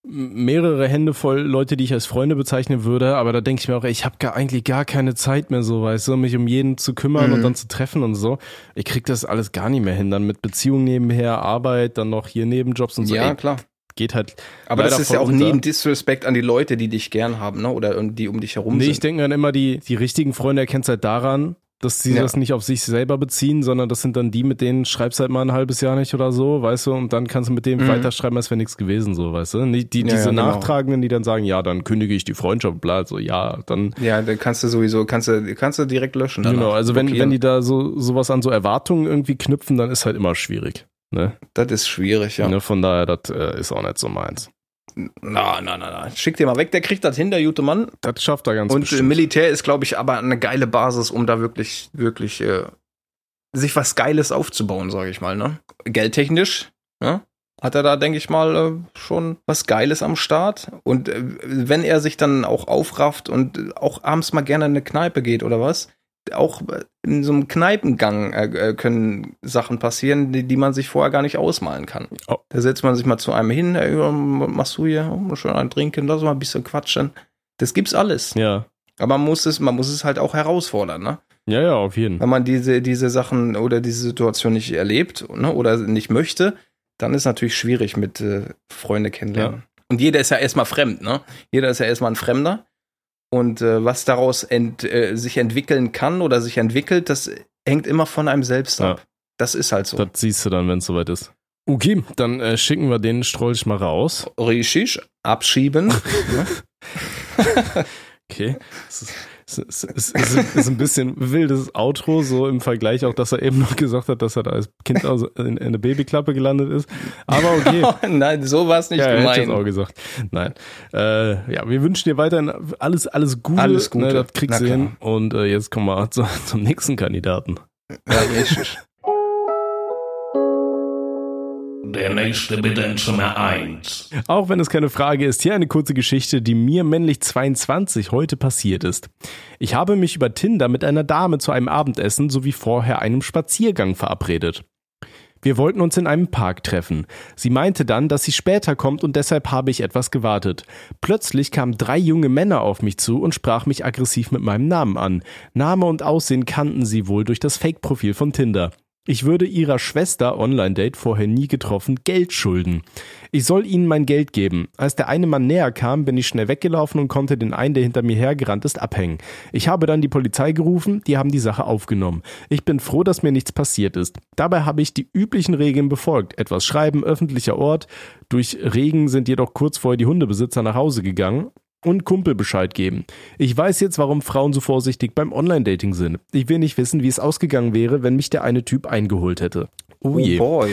mehrere Hände voll Leute, die ich als Freunde bezeichnen würde, aber da denke ich mir auch, ey, ich habe gar, eigentlich gar keine Zeit mehr so, weißt du, mich um jeden zu kümmern Mhm. und dann zu treffen und so. Ich krieg das alles gar nicht mehr hin, dann mit Beziehungen nebenher, Arbeit, dann noch hier Nebenjobs und so. ja, ey, klar. Geht halt. Aber das ist ja auch nie unter. ein Disrespect an die Leute, die dich gern haben, ne? Oder die um dich herum Nee, ich sind. denke dann immer, die, die richtigen Freunde erkennst halt daran, dass sie Ja. das nicht auf sich selber beziehen, sondern das sind dann die, mit denen schreibst halt mal ein halbes Jahr nicht oder so, weißt du, und dann kannst du mit denen Mhm. weiterschreiben, als wäre nichts gewesen, so, weißt du. Nicht die, Ja, diese ja, genau. Nachtragenden, die dann sagen, ja, dann kündige ich die Freundschaft, bla, so, ja, dann, Ja, da kannst du sowieso, kannst du, kannst du direkt löschen. genau, also wenn, wenn die da so, sowas an so Erwartungen irgendwie knüpfen, dann ist halt immer schwierig, ne? Das ist schwierig, ja. ne von daher, das äh, ist auch nicht so meins. Na, na, na, na. Schick dir mal weg, der kriegt das hin, der gute Mann. Das schafft er ganz Und äh, bestimmt. Militär ist, glaube ich, aber eine geile Basis, um da wirklich, wirklich äh, sich was Geiles aufzubauen, sage ich mal. Ne? Geldtechnisch ja, hat er da, denke ich mal, äh, schon was Geiles am Start. Und äh, wenn er sich dann auch aufrafft und äh, auch abends mal gerne in eine Kneipe geht oder was, auch in so einem Kneipengang äh, äh, können Sachen passieren, die, die man sich vorher gar nicht ausmalen kann. Oh. Da setzt man sich mal zu einem hin, ey, was machst du hier? Oh, schön ein Trinken, lass mal ein bisschen quatschen. Das gibt's alles. ja. Aber man muss es, man muss es halt auch herausfordern, ne? Ja, ja, auf jeden. Wenn man diese, diese Sachen oder diese Situation nicht erlebt ne, oder nicht möchte, dann ist natürlich schwierig mit äh, Freunde kennenlernen. Und jeder ist ja erstmal fremd, ne? Jeder ist ja erstmal ein Fremder. Und äh, was daraus ent, äh, sich entwickeln kann oder sich entwickelt, das hängt immer von einem selbst Ja. ab. Das ist halt so. Das siehst du dann, wenn es soweit ist. Okay, dann äh, schicken wir den Strolch mal raus. Richtig, abschieben. ne? Okay. Es ist, es ist, ist, ist ein bisschen wildes Outro, so im Vergleich auch, dass er eben noch gesagt hat, dass er da als Kind also in, in eine Babyklappe gelandet ist. Aber okay. Nein, so war es nicht ja, hätte ich gemeint. auch gesagt. Nein. Äh, ja, wir wünschen dir weiterhin alles, alles Gute. Alles Gute. Ne, das kriegst du hin. Und äh, jetzt kommen wir zu, zum nächsten Kandidaten. Ja, richtig. Der nächste bitte in Zimmer 1. Auch wenn es keine Frage ist, hier eine kurze Geschichte, die mir männlich 22 heute passiert ist. Ich habe mich über Tinder mit einer Dame zu einem Abendessen sowie vorher einem Spaziergang verabredet. Wir wollten uns in einem Park treffen. Sie meinte dann, dass sie später kommt und deshalb habe ich etwas gewartet. Plötzlich kamen drei junge Männer auf mich zu und sprach mich aggressiv mit meinem Namen an. Name und Aussehen kannten sie wohl durch das Fake-Profil von Tinder. Ich würde ihrer Schwester, Online-Date, vorher nie getroffen, Geld schulden. Ich soll ihnen mein Geld geben. Als der eine Mann näher kam, bin ich schnell weggelaufen und konnte den einen, der hinter mir hergerannt ist, abhängen. Ich habe dann die Polizei gerufen, die haben die Sache aufgenommen. Ich bin froh, dass mir nichts passiert ist. Dabei habe ich die üblichen Regeln befolgt. Etwas schreiben, öffentlicher Ort. Durch Regen sind jedoch kurz vorher die Hundebesitzer nach Hause gegangen und Kumpel Bescheid geben. Ich weiß jetzt, warum Frauen so vorsichtig beim Online-Dating sind. Ich will nicht wissen, wie es ausgegangen wäre, wenn mich der eine Typ eingeholt hätte. Oh Oh je. boy.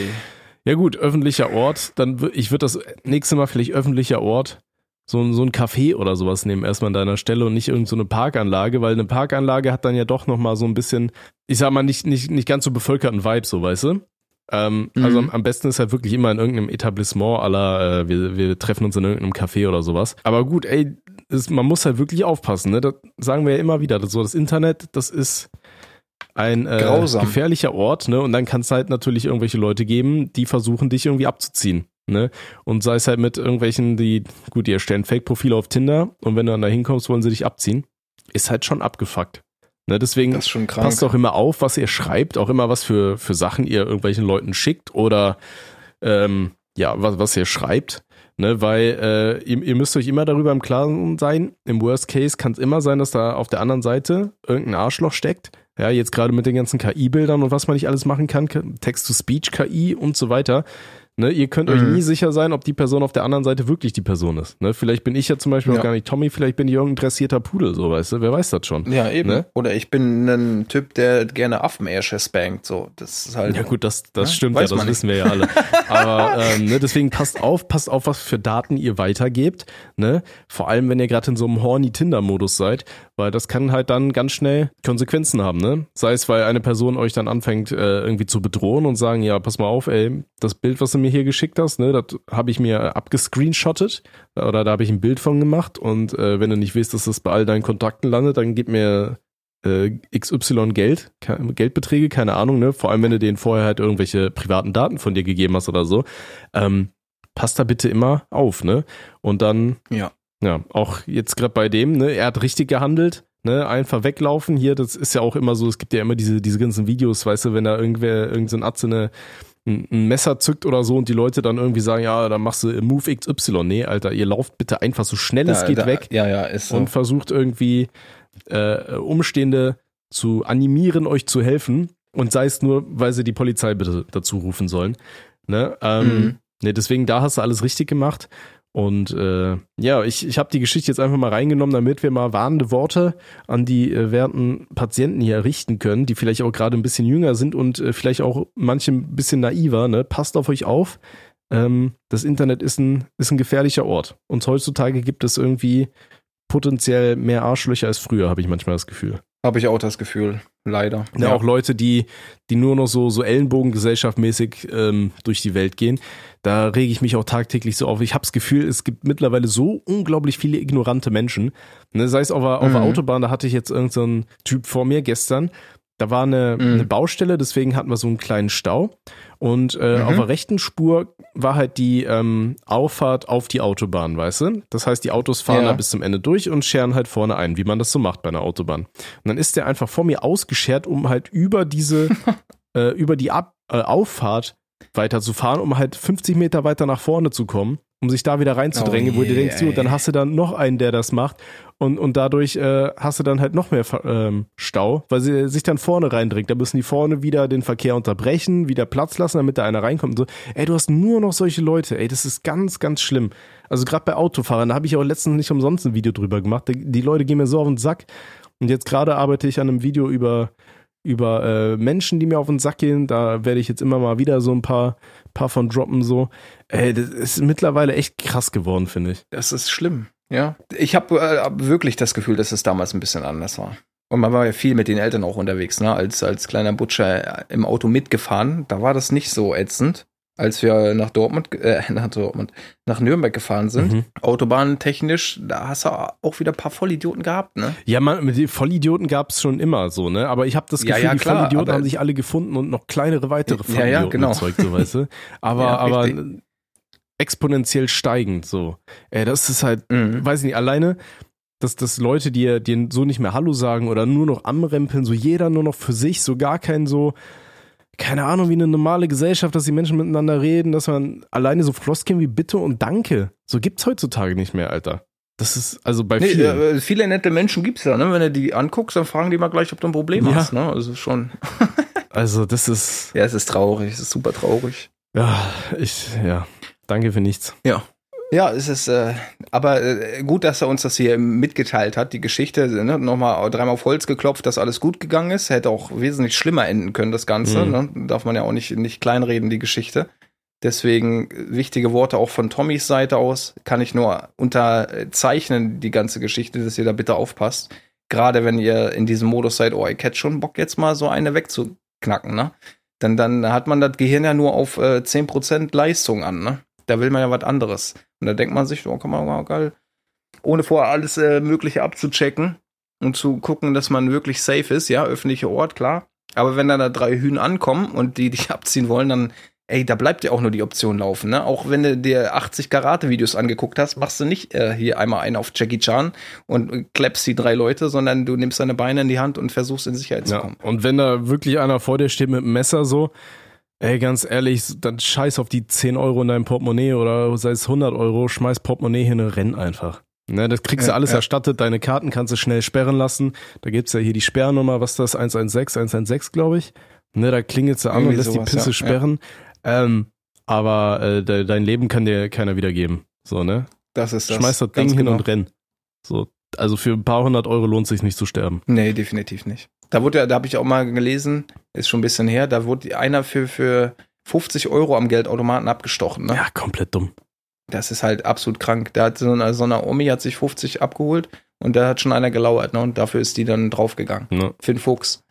Ja gut, öffentlicher Ort, dann ich würde das nächste Mal vielleicht öffentlicher Ort, so, ein- so ein Café oder sowas nehmen, erstmal an deiner Stelle und nicht irgendeine so eine Parkanlage, weil eine Parkanlage hat dann ja doch nochmal so ein bisschen, ich sag mal, nicht, nicht, nicht ganz so bevölkerten Vibe, so weißt du? Ähm, Mhm. Also am, am besten ist halt wirklich immer in irgendeinem Etablissement aller, äh, wir, wir treffen uns in irgendeinem Café oder sowas. Aber gut, ey, ist, man muss halt wirklich aufpassen. Ne? Das sagen wir ja immer wieder. So, das Internet, das ist ein äh, gefährlicher Ort, ne? Und dann kann es halt natürlich irgendwelche Leute geben, die versuchen, dich irgendwie abzuziehen. Ne? Und sei es halt mit irgendwelchen, die, gut, die erstellen Fake-Profile auf Tinder und wenn du dann da hinkommst, wollen sie dich abziehen. Ist halt schon abgefuckt. Ne? Deswegen passt auch immer auf, was ihr schreibt, auch immer was für, für Sachen ihr irgendwelchen Leuten schickt oder ähm, ja, was, was ihr schreibt. Ne, weil äh, ihr, ihr müsst euch immer darüber im Klaren sein, im Worst Case kann es immer sein, dass da auf der anderen Seite irgendein Arschloch steckt. Ja, jetzt gerade mit den ganzen KI-Bildern und was man nicht alles machen kann, Text-to-Speech-KI und so weiter. Ne, ihr könnt euch Mhm. nie sicher sein, ob die Person auf der anderen Seite wirklich die Person ist. Ne, vielleicht bin ich ja zum Beispiel Ja. auch gar nicht Tommy, vielleicht bin ich irgendein dressierter Pudel, so weißt du, wer weiß das schon. Ja, eben. Ne? Oder ich bin ein Typ, der gerne Affenärsche spankt. So, das ist halt. Ja gut, das, das stimmt ja, das nicht. wissen wir ja alle. Aber ähm, ne, deswegen passt auf, passt auf, was für Daten ihr weitergebt. Ne? Vor allem, wenn ihr gerade in so einem horny Tinder-Modus seid, weil das kann halt dann ganz schnell Konsequenzen haben. Ne? Sei es, weil eine Person euch dann anfängt äh, irgendwie zu bedrohen und sagen, ja, pass mal auf, ey, das Bild, was du mir hier geschickt hast, ne, das habe ich mir abgescreenshottet oder da habe ich ein Bild von gemacht und äh, wenn du nicht willst, dass das bei all deinen Kontakten landet, dann gib mir äh, XY Geld, Geldbeträge, keine Ahnung, ne? Vor allem, wenn du denen vorher halt irgendwelche privaten Daten von dir gegeben hast oder so. Ähm, passt da bitte immer auf, ne? Und dann, Ja. Ja, auch jetzt gerade bei dem, ne, er hat richtig gehandelt, ne, einfach weglaufen hier, das ist ja auch immer so, es gibt ja immer diese, diese ganzen Videos, weißt du, wenn da irgendwer, irgendein so ein Atze eine, ein, ein Messer zückt oder so und die Leute dann irgendwie sagen, ja, dann machst du Move XY. Nee, Alter, ihr lauft bitte einfach so schnell es Da- geht da- weg Ja, ja, ist so. und versucht irgendwie äh, Umstehende zu animieren, euch zu helfen. Und sei es nur, weil sie die Polizei bitte dazu rufen sollen. Ne? Ähm, Mhm. ne, deswegen, da hast du alles richtig gemacht. Und äh, ja, ich, ich habe die Geschichte jetzt einfach mal reingenommen, damit wir mal warnende Worte an die äh, werten Patienten hier richten können, die vielleicht auch gerade ein bisschen jünger sind und äh, vielleicht auch manche ein bisschen naiver. Ne? Passt auf euch auf. Ähm, das Internet ist ein, ist ein gefährlicher Ort. Und heutzutage gibt es irgendwie potenziell mehr Arschlöcher als früher, habe ich manchmal das Gefühl. Habe ich auch das Gefühl. Leider. Ja, auch Leute, die, die nur noch so, so Ellenbogengesellschaftmäßig ähm, durch die Welt gehen. Da rege ich mich auch tagtäglich so auf. Ich habe das Gefühl, es gibt mittlerweile so unglaublich viele ignorante Menschen. Ne, sei es auf der, auf der Mhm. Autobahn, da hatte ich jetzt irgendeinen so Typ vor mir gestern. Da war eine, Mhm. eine Baustelle, deswegen hatten wir so einen kleinen Stau. Und äh, Mhm. auf der rechten Spur war halt die ähm, Auffahrt auf die Autobahn, weißt du? Das heißt, die Autos fahren Ja. da bis zum Ende durch und scheren halt vorne ein, wie man das so macht bei einer Autobahn. Und dann ist der einfach vor mir ausgeschert, um halt über diese, äh, über die Ab äh, Auffahrt weiterzufahren, um halt 50 Meter weiter nach vorne zu kommen, um sich da wieder reinzudrängen, Oh wo du denkst, du, dann hast du dann noch einen, der das macht und, und dadurch äh, hast du dann halt noch mehr ähm, Stau, weil sie sich dann vorne reindrängt. Da müssen die vorne wieder den Verkehr unterbrechen, wieder Platz lassen, damit da einer reinkommt. Und so, ey, du hast nur noch solche Leute, ey, das ist ganz, ganz schlimm. Also gerade bei Autofahrern, da habe ich auch letztens nicht umsonst ein Video drüber gemacht. Die, die Leute gehen mir so auf den Sack. Und jetzt gerade arbeite ich an einem Video über über äh, Menschen, die mir auf den Sack gehen. Da werde ich jetzt immer mal wieder so ein paar, paar von droppen. So, ey, das ist mittlerweile echt krass geworden, finde ich. Das ist schlimm. Ja. Ich habe äh, wirklich das Gefühl, dass es damals ein bisschen anders war. Und man war ja viel mit den Eltern auch unterwegs, ne? Als, als kleiner Butcher im Auto mitgefahren. Da war das nicht so ätzend. Als wir nach Dortmund, äh, nach Dortmund, nach Nürnberg gefahren sind, Mhm. Autobahntechnisch, da hast du auch wieder ein paar Vollidioten gehabt, ne? Ja, man, Vollidioten gab es schon immer so, ne? Aber ich habe das Ja, Gefühl, ja, die klar, Vollidioten aber- haben sich alle gefunden und noch kleinere weitere Ja, Vollidioten ja, genau. erzeugt, so weißt du. Aber, Ja, aber. Exponentiell steigend so. Ey, das ist halt, Mhm. weiß nicht, alleine, dass, dass Leute dir, dir so nicht mehr Hallo sagen oder nur noch anrempeln, so jeder nur noch für sich, so gar kein so, keine Ahnung, wie eine normale Gesellschaft, dass die Menschen miteinander reden, dass man alleine so Floskeln wie Bitte und Danke, so gibt's heutzutage nicht mehr, Alter. Das ist also bei Nee, vielen. äh, viele nette Menschen gibt's ja, ne? Wenn du die anguckst, dann fragen die mal gleich, ob du ein Problem Ja. hast, ne? Also schon. Also das ist, Ja, es ist traurig, es ist super traurig. ja, ich, ja, danke für nichts. Ja. Ja, es ist, äh, aber äh, gut, dass er uns das hier mitgeteilt hat, die Geschichte, ne? nochmal dreimal auf Holz geklopft, dass alles gut gegangen ist, hätte auch wesentlich schlimmer enden können, das Ganze, Mhm. ne? darf man ja auch nicht, nicht kleinreden, die Geschichte. Deswegen wichtige Worte auch von Tommys Seite aus, kann ich nur unterzeichnen, die ganze Geschichte, dass ihr da bitte aufpasst. Gerade wenn ihr in diesem Modus seid, oh, ich hätte schon Bock, jetzt mal so eine wegzuknacken, ne? Dann, dann hat man das Gehirn ja nur auf äh, 10% Leistung an, ne? Da will man ja was anderes. Und da denkt man sich, oh, kann man mal geil ohne vorher alles äh, Mögliche abzuchecken und zu gucken, dass man wirklich safe ist. Ja, öffentlicher Ort, klar. Aber wenn dann da drei Hühn ankommen und die dich abziehen wollen, dann, ey, da bleibt ja auch nur die Option laufen. Ne? Auch wenn du dir 80 Karate-Videos angeguckt hast, machst du nicht äh, hier einmal einen auf Jackie Chan und klappst die drei Leute, sondern du nimmst deine Beine in die Hand und versuchst in Sicherheit zu Ja. kommen. Und wenn da wirklich einer vor dir steht mit einem Messer so, ey, ganz ehrlich, dann scheiß auf die 10 Euro in deinem Portemonnaie oder sei es 100 Euro, schmeiß Portemonnaie hin und renn einfach. Ne, das kriegst du Ja, alles ja. erstattet, deine Karten kannst du schnell sperren lassen. Da gibt's ja hier die Sperrnummer, was ist das, 116, 116, glaube ich. Ne, da klingelst du an und Irgendwie lässt sowas, die Pisse ja, ja. sperren. Ähm, aber äh, de, dein Leben kann dir keiner wiedergeben. So, ne? Das ist das. Schmeiß das Ding hin genau. und renn. So, also für ein paar hundert Euro lohnt sich nicht zu sterben. Nee, definitiv nicht. Da wurde ja, da habe ich auch mal gelesen, ist schon ein bisschen her, da wurde einer für, für 50 Euro am Geldautomaten abgestochen. Ne? Ja, komplett dumm. Das ist halt absolut krank. Da hat so eine, so eine Omi hat sich 50 abgeholt und da hat schon einer gelauert, ne? Und dafür ist die dann draufgegangen. Ne? Für den Fuchs.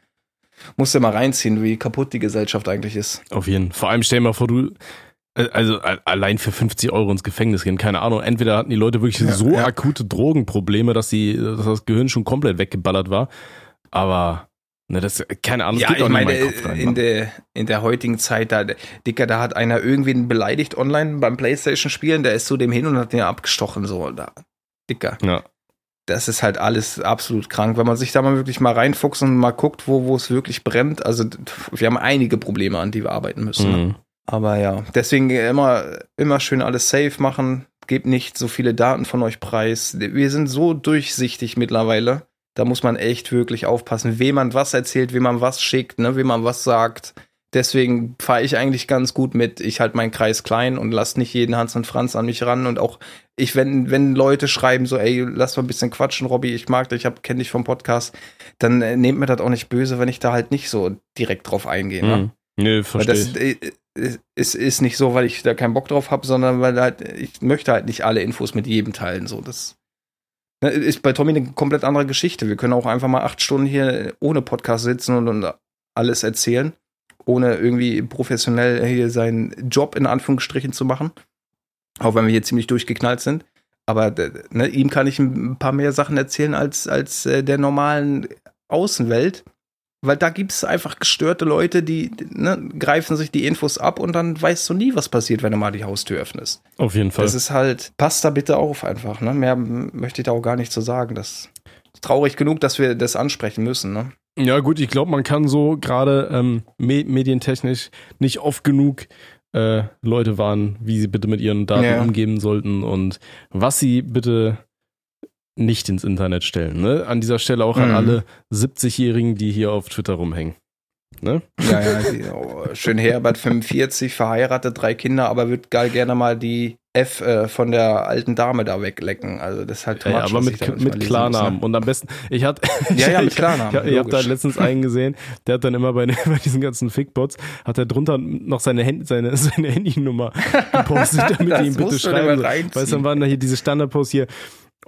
Musst du mal reinziehen, wie kaputt die Gesellschaft eigentlich ist. Auf jeden Fall. Vor allem stell dir mal vor, du, äh, also allein für 50 Euro ins Gefängnis gehen, keine Ahnung. Entweder hatten die Leute wirklich Ja, so ja. akute Drogenprobleme, dass sie, dass das Gehirn schon komplett weggeballert war. Aber, ne, das, keine Ahnung, das ja, ich in meine, Kopf rein. in Mann. der, in der heutigen Zeit, da, Dicker, da hat einer irgendwen beleidigt online beim Playstation-Spielen, der ist zu dem hin und hat den abgestochen, so, da. Dicker. Ja. das ist halt alles absolut krank. Wenn man sich da mal wirklich mal reinfuchst und mal guckt, wo, wo es wirklich brennt. Also wir haben einige Probleme, an die wir arbeiten müssen. Ne? Mhm. Aber ja, deswegen immer, immer schön alles safe machen. Gebt nicht so viele Daten von euch preis. Wir sind so durchsichtig mittlerweile. Da muss man echt wirklich aufpassen, wem man was erzählt, wem man was schickt, ne, wem man was sagt. Deswegen fahre ich eigentlich ganz gut mit. Ich halte meinen Kreis klein und lass nicht jeden Hans und Franz an mich ran. Und auch ich, wenn, wenn Leute schreiben so, ey, lass mal ein bisschen quatschen, Robby, ich mag dich, ich hab, kenn dich vom Podcast, dann äh, nehmt mir das auch nicht böse, wenn ich da halt nicht so direkt drauf eingehe. Ne? Nö, Weil verstehe das ich. äh, äh, ist, ist nicht so, weil ich da keinen Bock drauf habe, sondern weil halt, ich möchte halt nicht alle Infos mit jedem teilen. So, das ist bei Tommy eine komplett andere Geschichte. Wir können auch einfach mal acht Stunden hier ohne Podcast sitzen und, und alles erzählen, ohne irgendwie professionell hier seinen Job in Anführungsstrichen zu machen. Auch wenn wir hier ziemlich durchgeknallt sind. Aber ne, ihm kann ich ein paar mehr Sachen erzählen als, als äh, der normalen Außenwelt. Weil da gibt es einfach gestörte Leute, die ne, greifen sich die Infos ab und dann weißt du nie, was passiert, wenn du mal die Haustür öffnest. Auf jeden Fall. Das ist halt, passt da bitte auf einfach. Ne? Mehr möchte ich da auch gar nicht zu sagen. Das ist traurig genug, dass wir das ansprechen müssen. Ne? Ja, gut, ich glaube, man kann so gerade ähm, me medientechnisch nicht oft genug äh, Leute warnen, wie sie bitte mit ihren Daten Ja. umgehen sollten und was sie bitte nicht ins Internet stellen. Ne? An dieser Stelle auch an Mhm. alle 70-Jährigen, die hier auf Twitter rumhängen. Ne? Ja, ja, oh, schön Herbert, 45, verheiratet, drei Kinder, aber wird geil gerne mal die F äh, von der alten Dame da weglecken. Also das ist halt Ja, much, aber mit, ich mit Klarnamen. muss, ne? Und am besten, ich hatte. Ja, ja, mit ich- Klarnamen, Ich, ich habe da letztens einen gesehen, der hat dann immer bei, bei diesen ganzen Fickbots, hat er drunter noch seine, Hand, seine, seine Handynummer gepostet, damit die ihm bitte schreiben. Weißt du, dann waren da hier diese Standardposts hier,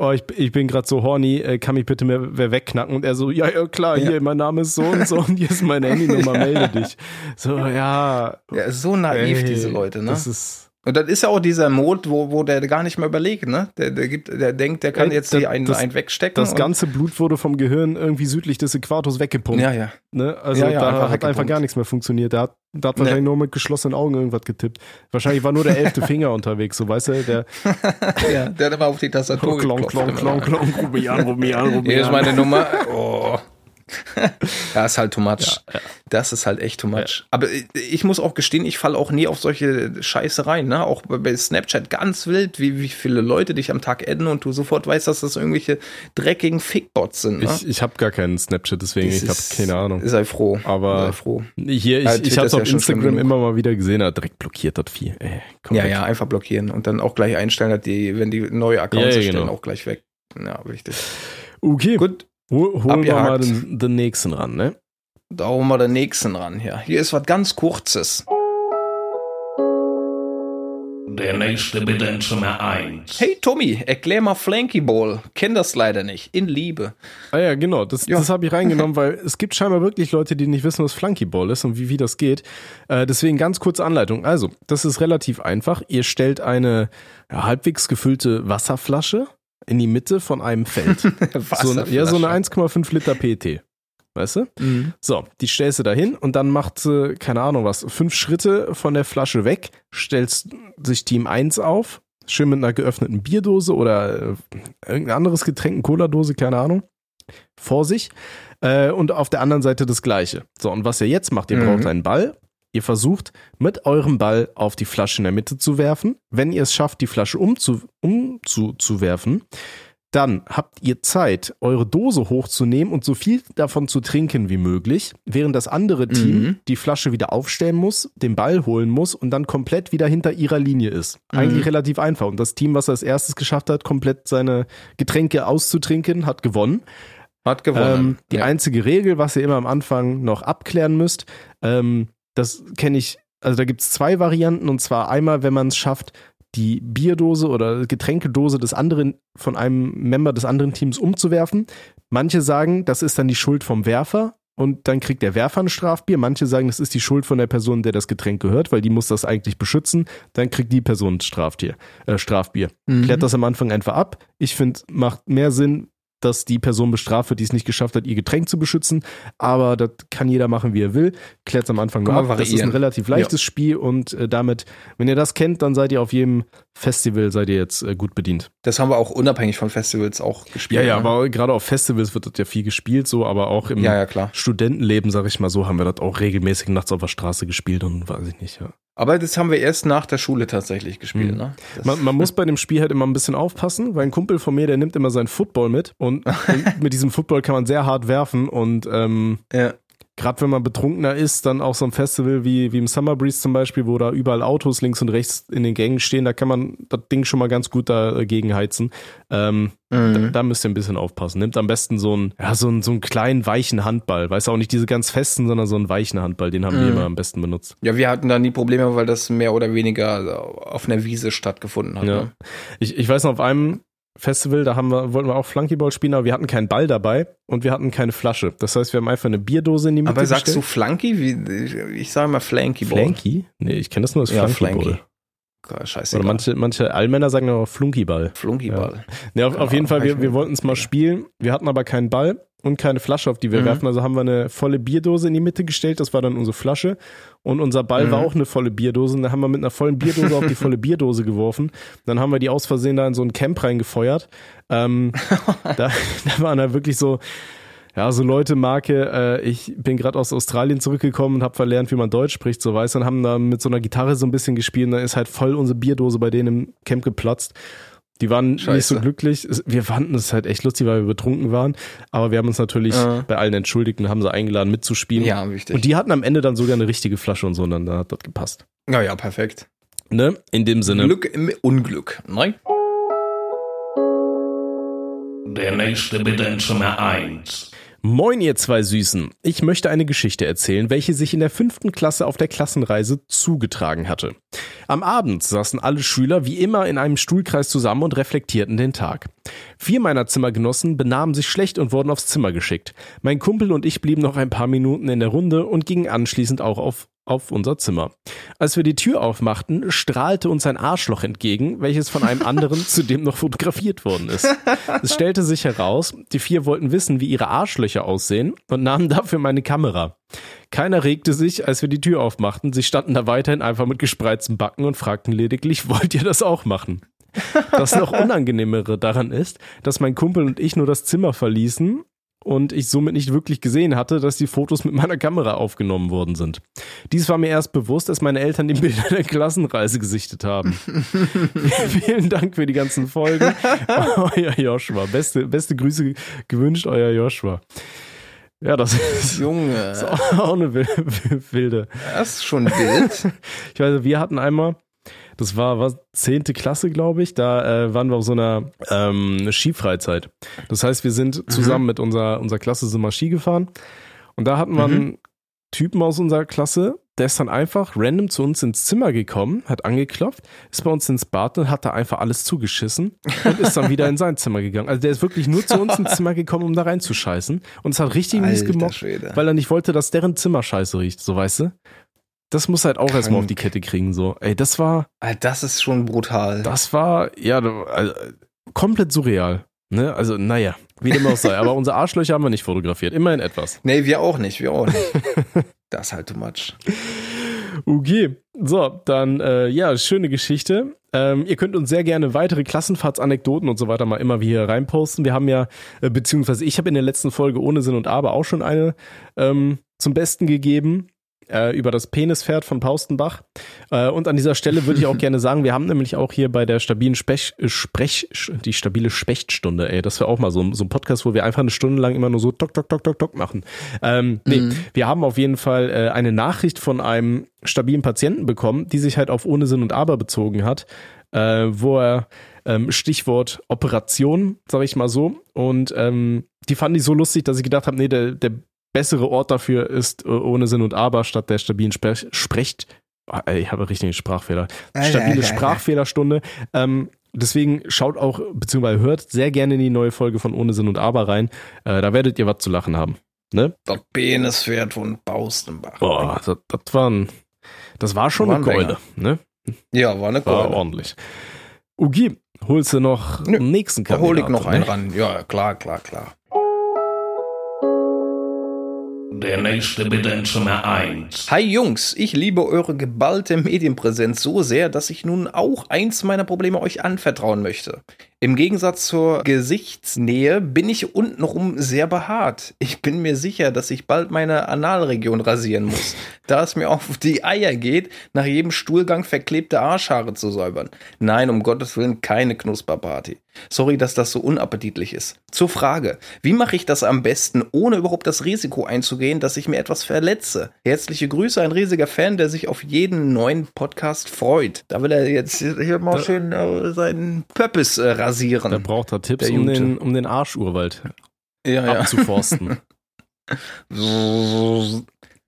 oh, ich, ich bin gerade so horny, äh, kann mich bitte mehr wer wegknacken? Und er so, ja, ja, klar, Ja. hier, mein Name ist so und so und hier ist meine Handynummer, melde dich. So, ja. Ja, so naiv, ey, diese Leute, ne? Das ist, Und das ist ja auch dieser Mod, wo, wo der gar nicht mehr überlegt, ne? Der, der gibt, der denkt, der kann jetzt das- hier einen, das- einen wegstecken. das ganze Blut wurde vom Gehirn irgendwie südlich des Äquators weggepumpt. Ja, ja. Ne? Also Ja, ja, da einfach hat einfach gar nichts mehr funktioniert. Der hat, der hat Nee. wahrscheinlich nur mit geschlossenen Augen irgendwas getippt. Wahrscheinlich war nur der elfte Finger unterwegs, so weißt du, der ja. Der hat immer auf die Tastatur klong, geklopft. klong, immer. klong, klong, ruf mich an, ruf mich an, ruf mich Hier ist meine Nummer. Oh. ja, ist halt too much. Ja, ja. Das ist halt echt too much. Aber ich- muss auch gestehen, ich falle auch nie auf solche Scheiße rein. Ne? Auch bei- Snapchat ganz wild, wie, wie viele Leute dich am Tag adden und du sofort weißt, dass das irgendwelche dreckigen Fickbots sind. Ne? Ich, ich habe gar keinen Snapchat, deswegen Das ich habe keine Ahnung. Sei froh. Aber- sei froh. Hier, ich, Ja, ich habe ist auf ja Instagram immer mal wieder gesehen, er direkt blockiert das Vieh. Ey, Ja, ja, einfach blockieren und dann auch gleich einstellen, dass die, wenn die neue Accounts Ja, ja, erstellen, genau. auch gleich weg. Ja, richtig. Okay, Gut, hol, holen wir mal den, den nächsten ran, ne? da holen wir den nächsten ran hier. Hier ist was ganz Kurzes. Der nächste bitte in Zimmer 1. Hey Tommy, erklär mal Flanky Ball. Kenn das leider nicht. In Liebe. Ah ja, genau. Das, Ja. das habe ich reingenommen, weil es gibt scheinbar wirklich Leute, die nicht wissen, was Flunkyball ist und wie, wie das geht. Äh, deswegen ganz kurze Anleitung. Also, das ist relativ einfach. Ihr stellt eine ja, halbwegs gefüllte Wasserflasche in die Mitte von einem Feld. so, ja, so eine 1,5 Liter PET. Weißt du? Mhm. So, die stellst du dahin und dann macht sie, keine Ahnung was, fünf Schritte von der Flasche weg, stellst sich Team 1 auf, schön mit einer geöffneten Bierdose oder äh, irgendein anderes Getränk, eine Cola-Dose, keine Ahnung, vor sich. Äh, und auf der anderen Seite das gleiche. So, und was ihr jetzt macht, ihr Mhm. braucht einen Ball. Ihr versucht mit eurem Ball auf die Flasche in der Mitte zu werfen. Wenn ihr es schafft, die Flasche umzu, umzuwerfen, dann habt ihr Zeit, eure Dose hochzunehmen und so viel davon zu trinken wie möglich, während das andere Team Mhm. die Flasche wieder aufstellen muss, den Ball holen muss und dann komplett wieder hinter ihrer Linie ist. Eigentlich Mhm. relativ einfach. Und das Team, was als erstes geschafft hat, komplett seine Getränke auszutrinken, hat gewonnen. Hat gewonnen. Ähm, die ja. einzige Regel, was ihr immer am Anfang noch abklären müsst, ähm, das kenne ich, also da gibt es zwei Varianten und zwar einmal, wenn man es schafft, die Bierdose oder Getränkedose des anderen, von einem Member des anderen Teams umzuwerfen. Manche sagen, das ist dann die Schuld vom Werfer und dann kriegt der Werfer ein Strafbier. Manche sagen, das ist die Schuld von der Person, der das Getränk gehört, weil die muss das eigentlich beschützen. Dann kriegt die Person ein Straftier, äh, Strafbier. Mhm. Klärt das am Anfang einfach ab. Ich finde, macht mehr Sinn, dass die Person bestraft wird, die es nicht geschafft hat, ihr Getränk zu beschützen. Aber das kann jeder machen, wie er will. Klärt es am Anfang nur. Das ist ein relativ leichtes Spiel und äh, damit, wenn ihr das kennt, dann seid ihr auf jedem Festival, seid ihr jetzt äh, gut bedient. Das haben wir auch unabhängig von Festivals auch gespielt. Ja, ja, ne? aber gerade auf Festivals wird das ja viel gespielt, so, aber auch im Ja, ja. Studentenleben, sag ich mal so, haben wir das auch regelmäßig nachts auf der Straße gespielt und weiß ich nicht, ja. Aber das haben wir erst nach der Schule tatsächlich gespielt, Mhm. ne? Man, man muss bei dem Spiel halt immer ein bisschen aufpassen, weil ein Kumpel von mir, der nimmt immer seinen Football mit und, und mit diesem Football kann man sehr hart werfen und ähm, ja. gerade wenn man betrunkener ist, dann auch so ein Festival wie, wie im Summer Breeze zum Beispiel, wo da überall Autos links und rechts in den Gängen stehen, da kann man das Ding schon mal ganz gut dagegen heizen. Ähm, da, Mhm. da müsst ihr ein bisschen aufpassen. Nimmt am besten so einen, ja, so einen, so einen kleinen weichen Handball. Weißt du auch nicht diese ganz festen, sondern so einen weichen Handball, den haben wir Mhm. immer am besten benutzt. ja, wir hatten da nie Probleme, weil das mehr oder weniger auf einer Wiese stattgefunden hat. Ja. Ne? Ich, ich weiß noch, auf einem Festival, da haben wir, wollten wir auch Flunkyball spielen, aber wir hatten keinen Ball dabei und wir hatten keine Flasche. Das heißt, wir haben einfach eine Bierdose in die Mitte Aber sagst du gestellt. Flunky? Wie, ich sage mal Flanky Ball. Flanky? Nee, ich kenne das nur als Ja, Flunkyball. Flanky. Scheiße. Oder manche, manche Allmänner sagen aber Flunkyball. Flunkyball. Ja, auf, Keine auf jeden Fall, wir, wir wollten es mal ja. spielen. Wir hatten aber keinen Ball und keine Flasche, auf die wir Mhm. werfen. Also haben wir eine volle Bierdose in die Mitte gestellt. Das war dann unsere Flasche. Und unser Ball Mhm. war auch eine volle Bierdose. Und da haben wir mit einer vollen Bierdose auf die volle Bierdose geworfen. Dann haben wir die aus Versehen da in so ein Camp reingefeuert. Ähm, da, da waren da wirklich so, ja, so Leute, Marke, äh, ich bin gerade aus Australien zurückgekommen und habe verlernt, wie man Deutsch spricht, so weißt du, und haben da mit so einer Gitarre so ein bisschen gespielt und dann ist halt voll unsere Bierdose bei denen im Camp geplatzt. Die waren nicht so Scheiße. glücklich. Wir fanden es halt echt lustig, weil wir betrunken waren. Aber wir haben uns natürlich Ja. bei allen entschuldigt und haben sie eingeladen mitzuspielen. Ja, wichtig. Und die hatten am Ende dann sogar eine richtige Flasche und so, und dann hat das gepasst. ja, ja, perfekt. Ne? In dem Sinne. Glück im Unglück. Ne? Der nächste bitte in Zimmer 1. Moin, ihr zwei Süßen. Ich möchte eine Geschichte erzählen, welche sich in der fünften Klasse auf der Klassenreise zugetragen hatte. Am Abend saßen alle Schüler wie immer in einem Stuhlkreis zusammen und reflektierten den Tag. Vier meiner Zimmergenossen benahmen sich schlecht und wurden aufs Zimmer geschickt. Mein Kumpel und ich blieben noch ein paar Minuten in der Runde und gingen anschließend auch auf auf unser Zimmer. Als wir die Tür aufmachten, strahlte uns ein Arschloch entgegen, welches von einem anderen zudem noch fotografiert worden ist. Es stellte sich heraus, die vier wollten wissen, wie ihre Arschlöcher aussehen und nahmen dafür meine Kamera. Keiner regte sich, als wir die Tür aufmachten. Sie standen da weiterhin einfach mit gespreizten Backen und fragten lediglich, wollt ihr das auch machen? Das noch unangenehmere daran ist, dass mein Kumpel und ich nur das Zimmer verließen und ich somit nicht wirklich gesehen hatte, dass die Fotos mit meiner Kamera aufgenommen worden sind. Dies war mir erst bewusst, als meine Eltern die Bilder der Klassenreise gesichtet haben. Vielen Dank für die ganzen Folgen. Euer Joshua. Beste, beste Grüße gewünscht, euer Joshua. Ja, das ist, Junge, ist auch eine wil- wilde. das ist schon wild. Ich weiß, wir hatten einmal, das war was zehnte Klasse, glaube ich, da äh, waren wir auf so einer ähm, Skifreizeit. Das heißt, wir sind zusammen mit unserer, unserer Klasse sind mal Ski gefahren und da hatten wir Mhm. einen Typen aus unserer Klasse, der ist dann einfach random zu uns ins Zimmer gekommen, hat angeklopft, ist bei uns ins Bad und hat da einfach alles zugeschissen und ist dann wieder in sein Zimmer gegangen. Also der ist wirklich nur zu uns ins Zimmer gekommen, um da reinzuscheißen und es hat richtig mies Schwede. weil er nicht wollte, dass deren Zimmer scheiße riecht, so weißt du? Das muss halt auch erstmal auf die Kette kriegen, so. Ey, das war, Alter, das ist schon brutal. das war, ja, also, komplett surreal. Ne? Also, naja, wie dem auch sei. Aber unsere Arschlöcher haben wir nicht fotografiert. Immerhin etwas. Nee, wir auch nicht, wir auch nicht. das ist halt too much. Okay, so, dann, äh, ja, schöne Geschichte. Ähm, ihr könnt uns sehr gerne weitere Klassenfahrtsanekdoten und so weiter mal immer wieder reinposten. Wir haben ja, äh, beziehungsweise ich habe in der letzten Folge ohne Sinn und Aber auch schon eine ähm, zum Besten gegeben äh, über das Penispferd von Paustenbach. Äh, und an dieser Stelle würde ich auch gerne sagen, wir haben nämlich auch hier bei der stabilen Spech, äh, Sprech, die stabile Spechtstunde, ey, das wäre auch mal so, so ein Podcast, wo wir einfach eine Stunde lang immer nur so tok, tok, tok, tok, tok machen. Ähm, nee, Mhm. wir haben auf jeden Fall äh, eine Nachricht von einem stabilen Patienten bekommen, die sich halt auf ohne Sinn und Aber bezogen hat, äh, wo er ähm, Stichwort Operation, sage ich mal so, und ähm, die fand ich so lustig, dass ich gedacht habe, nee, der, der bessere Ort dafür ist äh, ohne Sinn und Aber statt der stabilen Sprech, Sprecht. Ah, ich habe richtigen Sprachfehler. Stabile Sprachfehlerstunde. Ähm, deswegen schaut auch, beziehungsweise hört sehr gerne in die neue Folge von Ohne Sinn und Aber rein. Äh, da werdet ihr was zu lachen haben. Ne? Das Penispferd von Baustenbach. Boah, das, das war ein, das war schon War eine ein Keule. Ne? Ja, war eine War Keule. ordentlich. Ugi, holst du noch Nö, einen nächsten Da hol ich Kandidaten, noch einen ne? ran. Ja, klar, klar, klar. Der nächste bitte in Zimmer 1. Hi Jungs, ich liebe eure geballte Medienpräsenz so sehr, dass ich nun auch eins meiner Probleme euch anvertrauen möchte. Im Gegensatz zur Gesichtsnähe bin ich untenrum sehr behaart. Ich bin mir sicher, dass ich bald meine Analregion rasieren muss, da es mir auf die Eier geht, nach jedem Stuhlgang verklebte Arschhaare zu säubern. Nein, um Gottes Willen keine Knusperparty. Sorry, dass das so unappetitlich ist. Zur Frage, wie mache ich das am besten, ohne überhaupt das Risiko einzugehen, dass ich mir etwas verletze? Herzliche Grüße, ein riesiger Fan, der sich auf jeden neuen Podcast freut. Da will er jetzt hier mal schön äh, seinen Pöppis äh, Da rasieren. braucht er Tipps, Der um den, um den Arschurwald Ja, ja. abzuforsten.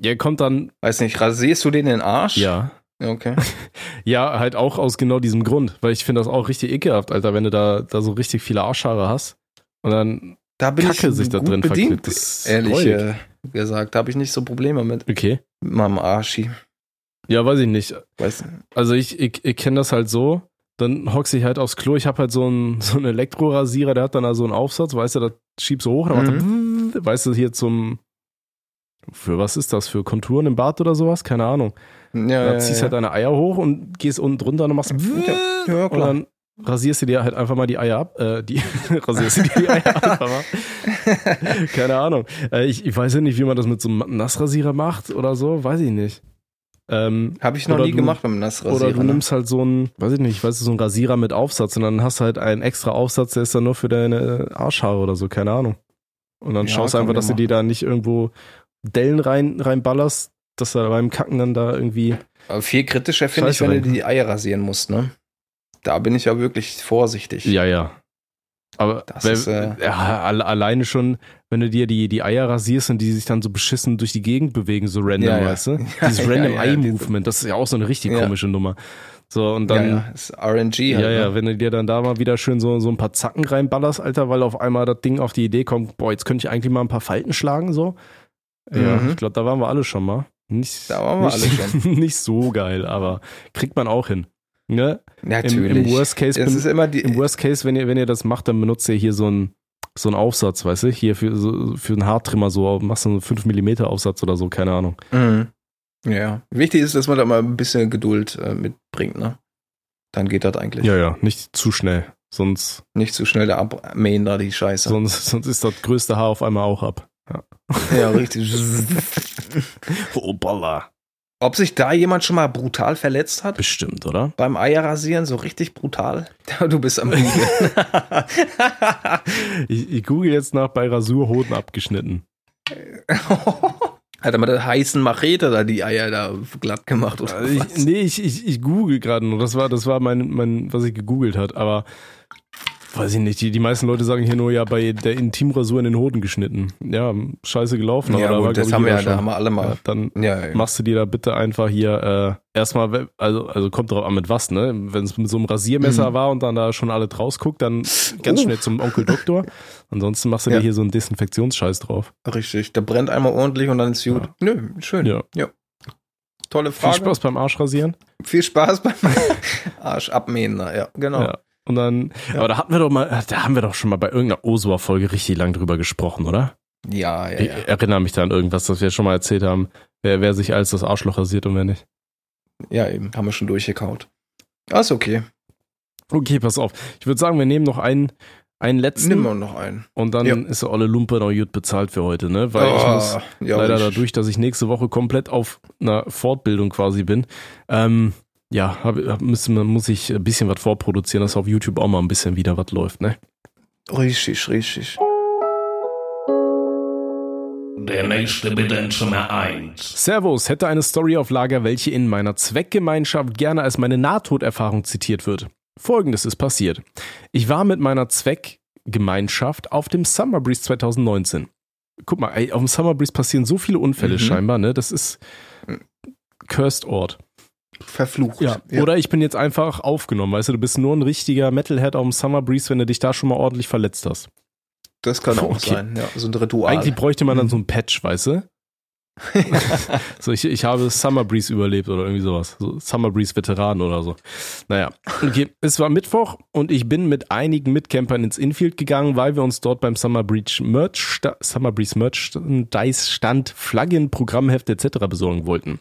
ja, kommt dann, Weiß nicht, rasierst du den in den Arsch? ja. Okay. Ja, halt auch aus genau diesem Grund, weil ich finde das auch richtig ekelhaft, Alter, wenn du da, da so richtig viele Arschhaare hast und dann Da bin Kacke ich sich da drin bedient, verklebt. Ehrlich äh, gesagt. Da habe ich nicht so Probleme mit, okay. mit meinem Arschi. Ja, weiß ich nicht. Weiß, Also ich, ich, ich kenne das halt so, dann hockst ich halt aufs Klo, ich habe halt so einen so einen Elektrorasierer, der hat dann da so einen Aufsatz, weißt du, da schiebst du hoch, dann macht Mhm. er, weißt du, hier zum, für was ist das, für Konturen im Bad oder sowas? Keine Ahnung. ja, Dann ziehst ja. halt deine Eier hoch und gehst unten drunter und machst Ja, und dann rasierst du dir halt einfach mal die Eier ab, äh, die rasierst du dir die Eier einfach mal. Keine Ahnung. Äh, ich, ich weiß ja nicht, wie man das mit so einem Nassrasierer macht oder so, weiß ich nicht. Ähm, Habe ich noch nie du- gemacht mit dem Nassrasierer. oder du ne? nimmst halt so einen, weiß ich nicht, weißt du, so einen Rasierer mit Aufsatz und dann hast du halt einen extra Aufsatz, der ist dann nur für deine Arschhaare oder so, keine Ahnung. Und dann Ja, schaust du einfach, dass du die da nicht irgendwo Dellen rein, reinballerst, dass du beim Kacken dann da irgendwie. Aber viel kritischer finde ich, wenn du rein. die Eier rasieren musst, ne? Da bin ich ja wirklich vorsichtig. Ja, ja. Aber Das wer- ist, äh, ja, alle- alleine schon, wenn du dir die, die Eier rasierst und die sich dann so beschissen durch die Gegend bewegen, so random, Ja, ja. weißt du? Dieses Random Eye Movement, das ist ja auch so eine richtig komische Nummer. So, und dann, ja, ja, ist RNG halt. Ja, ja, ne? wenn du dir dann da mal wieder schön so, so ein paar Zacken reinballerst, Alter, weil auf einmal das Ding auf die Idee kommt, boah, jetzt könnte ich eigentlich mal ein paar Falten schlagen, so. Ja, Mhm. ich glaube, da waren wir alle schon mal. Nicht, Da waren wir nicht, alle schon. nicht so geil, aber kriegt man auch hin. Ne? Im, Natürlich. Im Worst Case, ben- ist immer die. im Worst Case, wenn ihr, wenn ihr das macht, dann benutzt ihr hier so einen, so einen Aufsatz, weißt du, hier für, so, für einen Haartrimmer so, machst du einen 5 mm Aufsatz oder so, keine Ahnung. Mhm. Ja. Wichtig ist, dass man da mal ein bisschen Geduld äh, mitbringt, ne? Dann geht das eigentlich. Ja, ja, nicht zu schnell, sonst, Nicht zu schnell da abmähen, da die Scheiße. sonst, sonst ist das größte Haar auf einmal auch ab. Ja, richtig. Oh, Balla. Ob sich da jemand schon mal brutal verletzt hat? Bestimmt, oder? Beim Eierrasieren, so richtig brutal? Du bist am Googeln. ich, ich google jetzt nach bei Rasur Hoden abgeschnitten. Hat er mit der heißen Machete da die Eier da glatt gemacht oder ich, was? nee, ich, ich, ich google gerade nur. Das war, das war mein, mein, was ich gegoogelt hat, aber weiß ich nicht. Die, die meisten Leute sagen hier nur ja bei der Intimrasur in den Hoden geschnitten. Ja, scheiße gelaufen, Ja, aber da gut, war, das haben wir ja, da schon. haben wir alle Ja, mal. dann Ja, ja. machst du dir da bitte einfach hier äh, erstmal, also, also kommt drauf an mit was, ne? Wenn es mit so einem Rasiermesser Mhm. war und dann da schon alle rausguckt, dann ganz Uh. schnell zum Onkel Doktor. Ansonsten machst du Ja. dir hier so einen Desinfektionsscheiß drauf. Richtig. Der brennt einmal ordentlich und dann ist gut. Nö, schön. Ja. Tolle Viel Frage. Spaß beim Arschrasieren. Viel Spaß beim Arsch abmähen. Ja, genau. Ja. Und dann, aber da hatten wir doch mal, da haben wir doch schon mal bei irgendeiner Osua-Folge richtig lang drüber gesprochen, oder? Ja, ja, Ich ja. erinnere mich da an irgendwas, das wir schon mal erzählt haben, wer, wer sich als das Arschloch rasiert und wer nicht. Ja, eben. Haben wir schon durchgekaut. Ah, ist okay. Okay, pass auf. Ich würde sagen, wir nehmen noch einen, einen letzten Nimm mal noch einen. und dann Ja. ist der olle Lumpe noch gut bezahlt für heute, ne? Weil ich muss Ah, ja, leider ich- dadurch, dass ich nächste Woche komplett auf einer Fortbildung quasi bin, ähm, ja, hab, hab, müssen, muss ich ein bisschen was vorproduzieren, dass auf YouTube auch mal ein bisschen wieder was läuft, ne? Richtig, richtig. Der nächste bitte in Zimmer 1. Servus, hätte eine Story auf Lager, welche in meiner Zweckgemeinschaft gerne als meine Nahtoderfahrung zitiert wird. Folgendes ist passiert. Ich war mit meiner Zweckgemeinschaft auf dem Summer Breeze 2019. Guck mal, ey, auf dem Summer Breeze passieren so viele Unfälle Mhm. scheinbar, ne? Das ist Cursed Ort. Verflucht. Oder ich bin jetzt einfach aufgenommen, weißt du, du bist nur ein richtiger Metalhead auf dem Summer Breeze, wenn du dich da schon mal ordentlich verletzt hast. das kann auch Okay. sein. Ja, so ein Ritual. Eigentlich bräuchte man dann so ein Patch, weißt du? so, ich, ich habe Summer Breeze überlebt oder irgendwie sowas. So Summer Breeze Veteran oder so. Naja, okay. Es war Mittwoch und ich bin mit einigen Mitcampern ins Infield gegangen, weil wir uns dort beim Summer Breeze Merch, Summer Breeze Merchandise Stand, Flaggen, Programmhefte etc. besorgen wollten.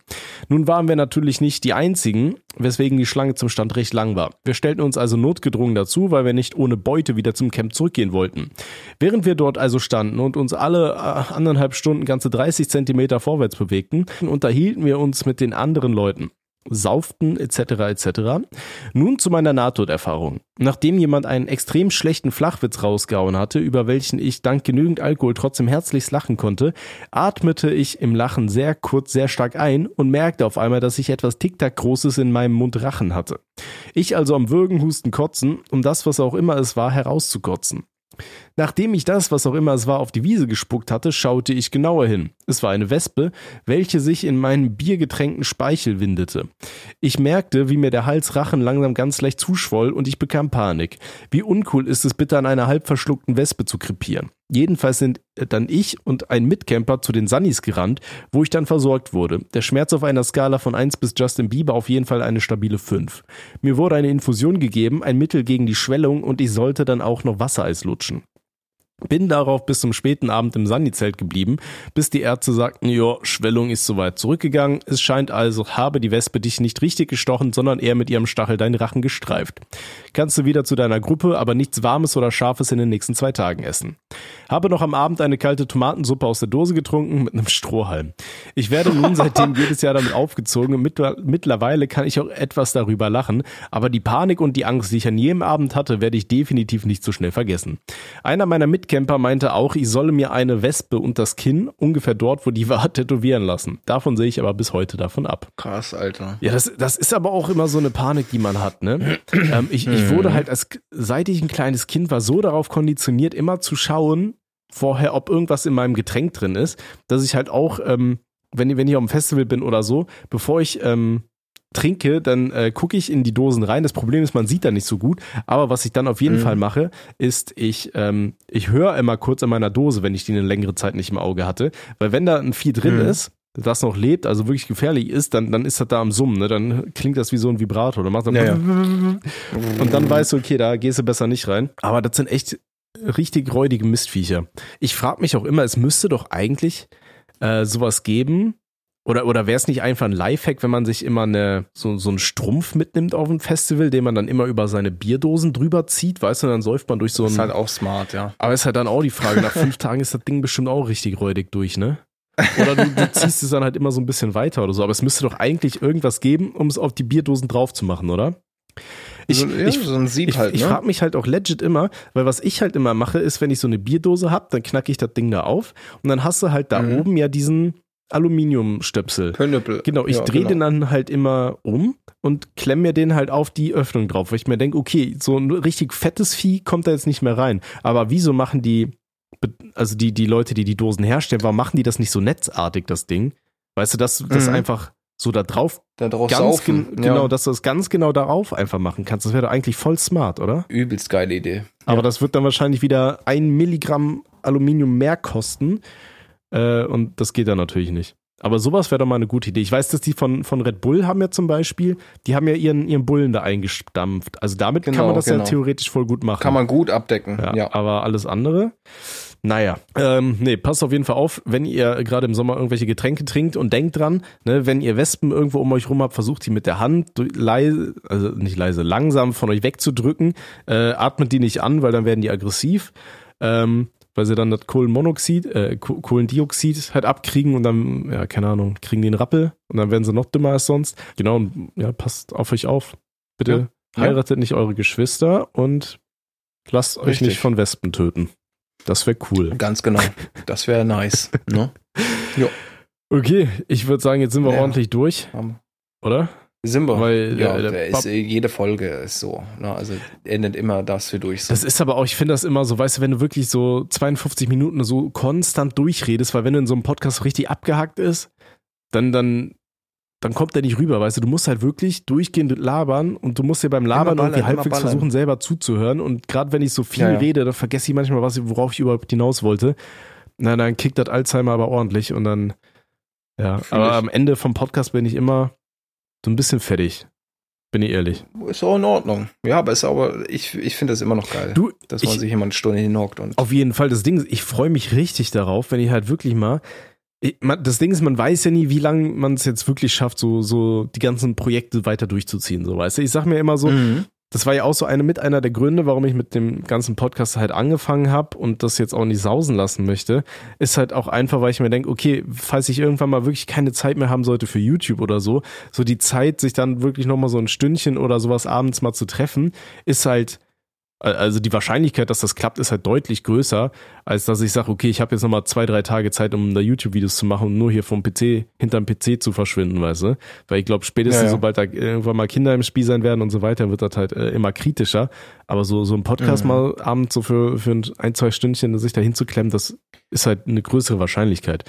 Nun waren wir natürlich nicht die einzigen, weswegen die Schlange zum Stand recht lang war. Wir stellten uns also notgedrungen dazu, weil wir nicht ohne Beute wieder zum Camp zurückgehen wollten. Während wir dort also standen und uns alle äh, anderthalb Stunden ganze 30 Zentimeter vorwärts bewegten, unterhielten wir uns mit den anderen Leuten sauften etc. etc. Nun zu meiner Nahtoderfahrung. Nachdem jemand einen extrem schlechten Flachwitz rausgehauen hatte, über welchen ich dank genügend Alkohol trotzdem herzlichst lachen konnte, atmete ich im Lachen sehr kurz sehr stark ein und merkte auf einmal, dass ich etwas Tic-Tac Großes in meinem Mundrachen hatte. Ich also am Würgen, Husten, Kotzen, um das, was auch immer es war, herauszukotzen. Nachdem ich das, was auch immer es war, auf die Wiese gespuckt hatte, schaute ich genauer hin. Es war eine Wespe, welche sich in meinen biergetränkten Speichel windete. Ich merkte, wie mir der Halsrachen langsam ganz leicht zuschwoll und ich bekam Panik. Wie uncool ist es bitte an einer halb verschluckten Wespe zu krepieren. Jedenfalls sind dann ich und ein Mitcamper zu den Sunnies gerannt, wo ich dann versorgt wurde. Der Schmerz auf einer Skala von 1 bis Justin Bieber auf jeden Fall eine stabile 5. Mir wurde eine Infusion gegeben, ein Mittel gegen die Schwellung und ich sollte dann auch noch Wassereis lutschen. Bin darauf bis zum späten Abend im Sunny-Zelt geblieben, bis die Ärzte sagten, ja, Schwellung ist soweit zurückgegangen. Es scheint also, habe die Wespe dich nicht richtig gestochen, sondern eher mit ihrem Stachel deinen Rachen gestreift. Kannst du wieder zu deiner Gruppe, aber nichts Warmes oder Scharfes in den nächsten zwei Tagen essen. Habe noch am Abend eine kalte Tomatensuppe aus der Dose getrunken mit einem Strohhalm. Ich werde nun seitdem jedes Jahr damit aufgezogen und mittler- mittlerweile kann ich auch etwas darüber lachen, aber die Panik und die Angst, die ich an jedem Abend hatte, werde ich definitiv nicht so schnell vergessen. Einer meiner Mitcamper meinte auch, ich solle mir eine Wespe und das Kinn, ungefähr dort, wo die war, tätowieren lassen. Davon sehe ich aber bis heute davon ab. Krass, Alter. Ja, das, das ist aber auch immer so eine Panik, die man hat, ne? ähm, ich, ich wurde halt als, seit ich ein kleines Kind war, so darauf konditioniert, immer zu schauen, vorher, ob irgendwas in meinem Getränk drin ist, dass ich halt auch, ähm, wenn, ich- wenn ich auf dem Festival bin oder so, bevor ich ähm, trinke, dann äh, gucke ich in die Dosen rein. Das Problem ist, man sieht da nicht so gut. Aber was ich dann auf jeden Mhm. Fall mache, ist, ich, ähm, ich höre immer kurz an meiner Dose, wenn ich die eine längere Zeit nicht im Auge hatte. Weil wenn da ein Vieh drin Mhm. ist, das noch lebt, also wirklich gefährlich ist, dann, dann ist das da am Summen, ne? Dann klingt das wie so ein Vibrator. Dann macht das Ja, ja. und dann weißt du, okay, da gehst du besser nicht rein. Aber das sind echt richtig räudige Mistviecher. Ich frage mich auch immer, es müsste doch eigentlich äh, sowas geben. Oder, oder wäre es nicht einfach ein Lifehack, wenn man sich immer eine, so, so einen Strumpf mitnimmt auf ein Festival, den man dann immer über seine Bierdosen drüber zieht, weißt du, dann säuft man durch so ein. ist halt auch smart, ja. aber ist halt dann auch die Frage, nach fünf Tagen ist das Ding bestimmt auch richtig räudig durch, ne? Oder du, du ziehst es dann halt immer so ein bisschen weiter oder so. Aber es müsste doch eigentlich irgendwas geben, um es auf die Bierdosen drauf zu machen, oder? Ich, so, ja, ich, so ein Sieb ich, halt, ich ne? frage mich halt auch legit immer, weil was ich halt immer mache, ist, wenn ich so eine Bierdose hab, dann knacke ich das Ding da auf und dann hast du halt da Mhm. oben ja diesen Aluminiumstöpsel. Knüppel. Genau, ich Ja, drehe genau. den dann halt immer um und klemme mir den halt auf die Öffnung drauf, weil ich mir denke, okay, so ein richtig fettes Vieh kommt da jetzt nicht mehr rein. Aber wieso machen die, also die, die Leute, die die Dosen herstellen, warum machen die das nicht so netzartig, das Ding? Weißt du, dass das Mhm. einfach so da drauf, Da drauf ganz gen genau, ja. dass du das ganz genau darauf einfach machen kannst. Das wäre doch eigentlich voll smart, oder? Übelst geile Idee. Aber das wird dann wahrscheinlich wieder ein Milligramm Aluminium mehr kosten. Äh, und das geht dann natürlich nicht. Aber sowas wäre doch mal eine gute Idee. Ich weiß, dass die von, von Red Bull haben ja zum Beispiel, die haben ja ihren, ihren Bullen da eingestampft. Also damit kann Genau, man das ja genau. theoretisch voll gut machen. Kann man gut abdecken. Ja, Ja. aber alles andere. Naja, ähm, nee, passt auf jeden Fall auf, wenn ihr gerade im Sommer irgendwelche Getränke trinkt und denkt dran, ne, wenn ihr Wespen irgendwo um euch rum habt, versucht die mit der Hand leise, also nicht leise, langsam von euch wegzudrücken. Äh, atmet die nicht an, weil dann werden die aggressiv. Ähm, weil sie dann das Kohlenmonoxid, äh, Ko- Kohlendioxid halt abkriegen und dann, ja, keine Ahnung, kriegen die einen Rappel und dann werden sie noch dümmer als sonst. Genau, und ja, passt auf euch auf. Bitte Ja. heiratet nicht eure Geschwister und lasst euch Richtig. nicht von Wespen töten. Das wäre cool. Ganz genau. Das wäre nice. Ne? Okay, ich würde sagen, jetzt sind wir Ja. ordentlich durch, oder? Wir? Weil, ja, äh, der der Bob- ist, äh, jede Folge ist so. Ne? Also endet immer, dass wir durch sind. Das ist aber auch, ich finde das immer so, weißt du, wenn du wirklich so 52 Minuten so konstant durchredest, weil wenn du in so einem Podcast so richtig abgehackt ist, dann, dann, dann kommt der nicht rüber, weißt du, du musst halt wirklich durchgehend labern und du musst dir beim Labern ballern, irgendwie halbwegs versuchen, selber zuzuhören und gerade wenn ich so viel Ja, ja. rede, dann vergesse ich manchmal, was, worauf ich überhaupt hinaus wollte. Na, dann kickt das Alzheimer aber ordentlich und dann, ja, Fühl aber ich. am Ende vom Podcast bin ich immer so ein bisschen fertig. Bin ich ehrlich. Ist auch in Ordnung. Ja, aber ist aber, ich, ich finde das immer noch geil, Du, dass ich- man sich immer eine Stunde hinhockt und. Auf jeden Fall. Das Ding ist, ich freue mich richtig darauf, wenn ich halt wirklich mal. Ich, man, das Ding ist, man weiß ja nie, wie lange man es jetzt wirklich schafft, so, so die ganzen Projekte weiter durchzuziehen. So, weißt du? Ich sag mir immer so, Mhm. Das war ja auch so eine mit einer der Gründe, warum ich mit dem ganzen Podcast halt angefangen habe und das jetzt auch nicht sausen lassen möchte, ist halt auch einfach, weil ich mir denke, okay, falls ich irgendwann mal wirklich keine Zeit mehr haben sollte für YouTube oder so, so die Zeit, sich dann wirklich nochmal so ein Stündchen oder sowas abends mal zu treffen, ist halt, also die Wahrscheinlichkeit, dass das klappt, ist halt deutlich größer, als dass ich sage, okay, ich habe jetzt nochmal zwei, drei Tage Zeit, um da YouTube-Videos zu machen und nur hier vom PC, hinterm PC zu verschwinden, weißt du? Weil ich glaube, spätestens Ja, ja. sobald da irgendwann mal Kinder im Spiel sein werden und so weiter, wird das halt äh, immer kritischer. Aber so, so ein Podcast Mhm. mal abends so für, für ein, ein, zwei Stündchen sich da hinzuklemmen, das ist halt eine größere Wahrscheinlichkeit.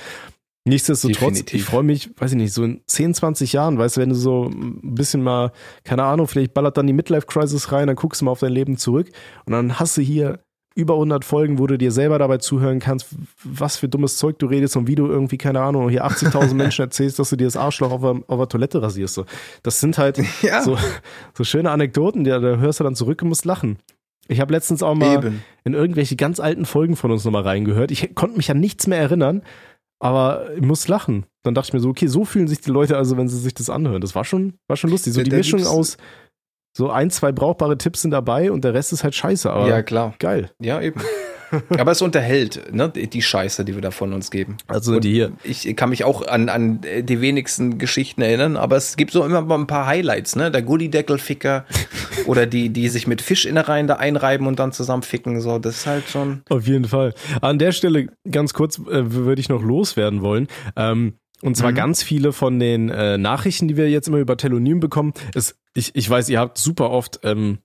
Nichtsdestotrotz, Definitiv. ich freue mich, weiß ich nicht, so in 10, 20 Jahren, weißt du, wenn du so ein bisschen mal, keine Ahnung, vielleicht ballert dann die Midlife-Crisis rein, dann guckst du mal auf dein Leben zurück und dann hast du hier über 100 Folgen, wo du dir selber dabei zuhören kannst, was für dummes Zeug du redest und wie du irgendwie, keine Ahnung, hier 80.000 Menschen erzählst, dass du dir das Arschloch auf der, auf der Toilette rasierst. So. Das sind halt Ja, so, so schöne Anekdoten, die, da hörst du dann zurück und musst lachen. Ich habe letztens auch mal eben. in irgendwelche ganz alten Folgen von uns nochmal reingehört. Ich konnte mich an nichts mehr erinnern, aber ich muss lachen. Dann dachte ich mir so, okay, so fühlen sich die Leute also, wenn sie sich das anhören. Das war schon, war schon lustig. So Da- die Mischung aus so ein, zwei brauchbare Tipps sind dabei und der Rest ist halt scheiße, aber Ja, klar. geil. Ja, eben. Aber es unterhält, ne, die Scheiße, die wir da von uns geben. Also Und die hier. Ich kann mich auch an, an die wenigsten Geschichten erinnern, aber es gibt so immer mal ein paar Highlights, ne? Der Gullideckel-Ficker oder die, die sich mit Fischinnereien da einreiben und dann zusammen ficken. So, das ist halt schon. Auf jeden Fall. An der Stelle ganz kurz äh, würde ich noch loswerden wollen. Ähm, und zwar Mhm. ganz viele von den äh, Nachrichten, die wir jetzt immer über Telonym bekommen. Ist, ich, ich weiß, ihr habt super oft ähm,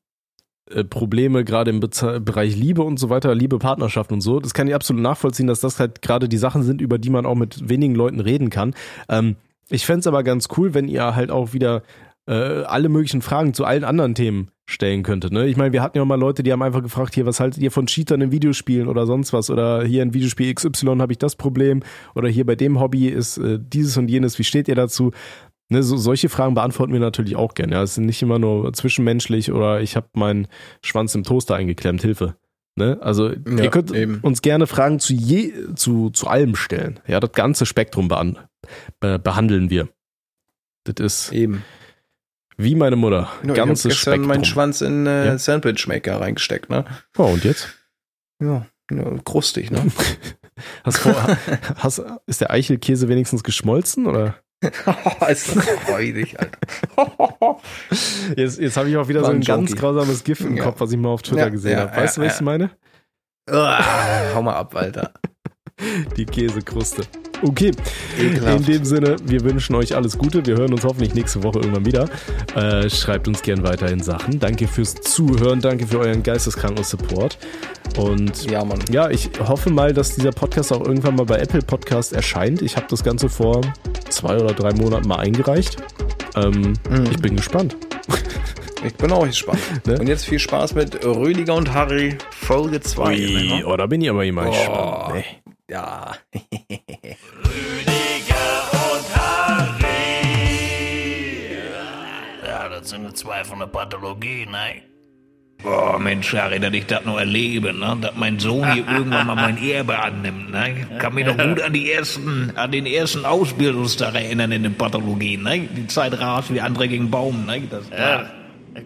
äh, Probleme, gerade im Beze Bereich Liebe und so weiter, Liebe, Partnerschaft und so. Das kann ich absolut nachvollziehen, dass das halt gerade die Sachen sind, über die man auch mit wenigen Leuten reden kann. Ähm, ich fände es aber ganz cool, wenn ihr halt auch wieder äh, alle möglichen Fragen zu allen anderen Themen stellen könntet. Ne? Ich meine, wir hatten ja mal Leute, die haben einfach gefragt, hier, was haltet ihr von Cheatern in Videospielen oder sonst was? Oder hier in Videospiel XY habe ich das Problem. Oder hier bei dem Hobby ist äh, dieses und jenes, wie steht ihr dazu? Ne, so, solche Fragen beantworten wir natürlich auch gerne. Ja, es sind nicht immer nur zwischenmenschlich oder ich habe meinen Schwanz im Toaster eingeklemmt, Hilfe. Ne? Also ihr Ja, könnt eben. uns gerne Fragen zu je zu, zu allem stellen. Ja, das ganze Spektrum bean be behandeln wir. Das ist Eben. wie meine Mutter. Ja, ich Ganzes gestern Spektrum. meinen Schwanz in äh, Ja. Sandwich-Maker reingesteckt, ne? Oh, und jetzt? Ja, ja krustig, ne? Hast vor, hast, ist der Eichelkäse wenigstens geschmolzen oder? Ist das freudig, Alter. Jetzt, jetzt habe ich auch wieder War so ein ein ganz grausames Gift im Ja. Kopf, was ich mal auf Twitter Ja, gesehen ja, habe. Weißt du, was ich meine? Ah, Hau mal ab, Alter. Die Käsekruste. Okay, Ekelhaft. in dem Sinne, wir wünschen euch alles Gute. Wir hören uns hoffentlich nächste Woche irgendwann wieder. Äh, schreibt uns gern weiterhin Sachen. Danke fürs Zuhören, danke für euren geisteskranken Support. Und Ja, Mann. ja, ich hoffe mal, dass dieser Podcast auch irgendwann mal bei Apple Podcast erscheint. Ich habe das Ganze vor zwei oder drei Monaten mal eingereicht. Ähm, Mhm. Ich bin gespannt. Ich bin auch gespannt. Ne? Und jetzt viel Spaß mit Rüdiger und Harry, Folge 2. Ui, oh, da bin ich aber immer Oh. gespannt. Nee. Ja. Rüdiger und Harry. Ja, das sind die zwei von der Pathologie, ne? Oh Mensch, Harry, dass ich das noch erlebe, ne? dass mein Sohn hier irgendwann mal mein Erbe annimmt. Ne? Ich kann mich noch gut an, die ersten, an den ersten Ausbildungstag erinnern in den Pathologien. Ne? Die Zeit rast wie andere gegen Baum. Ne? Das, ja.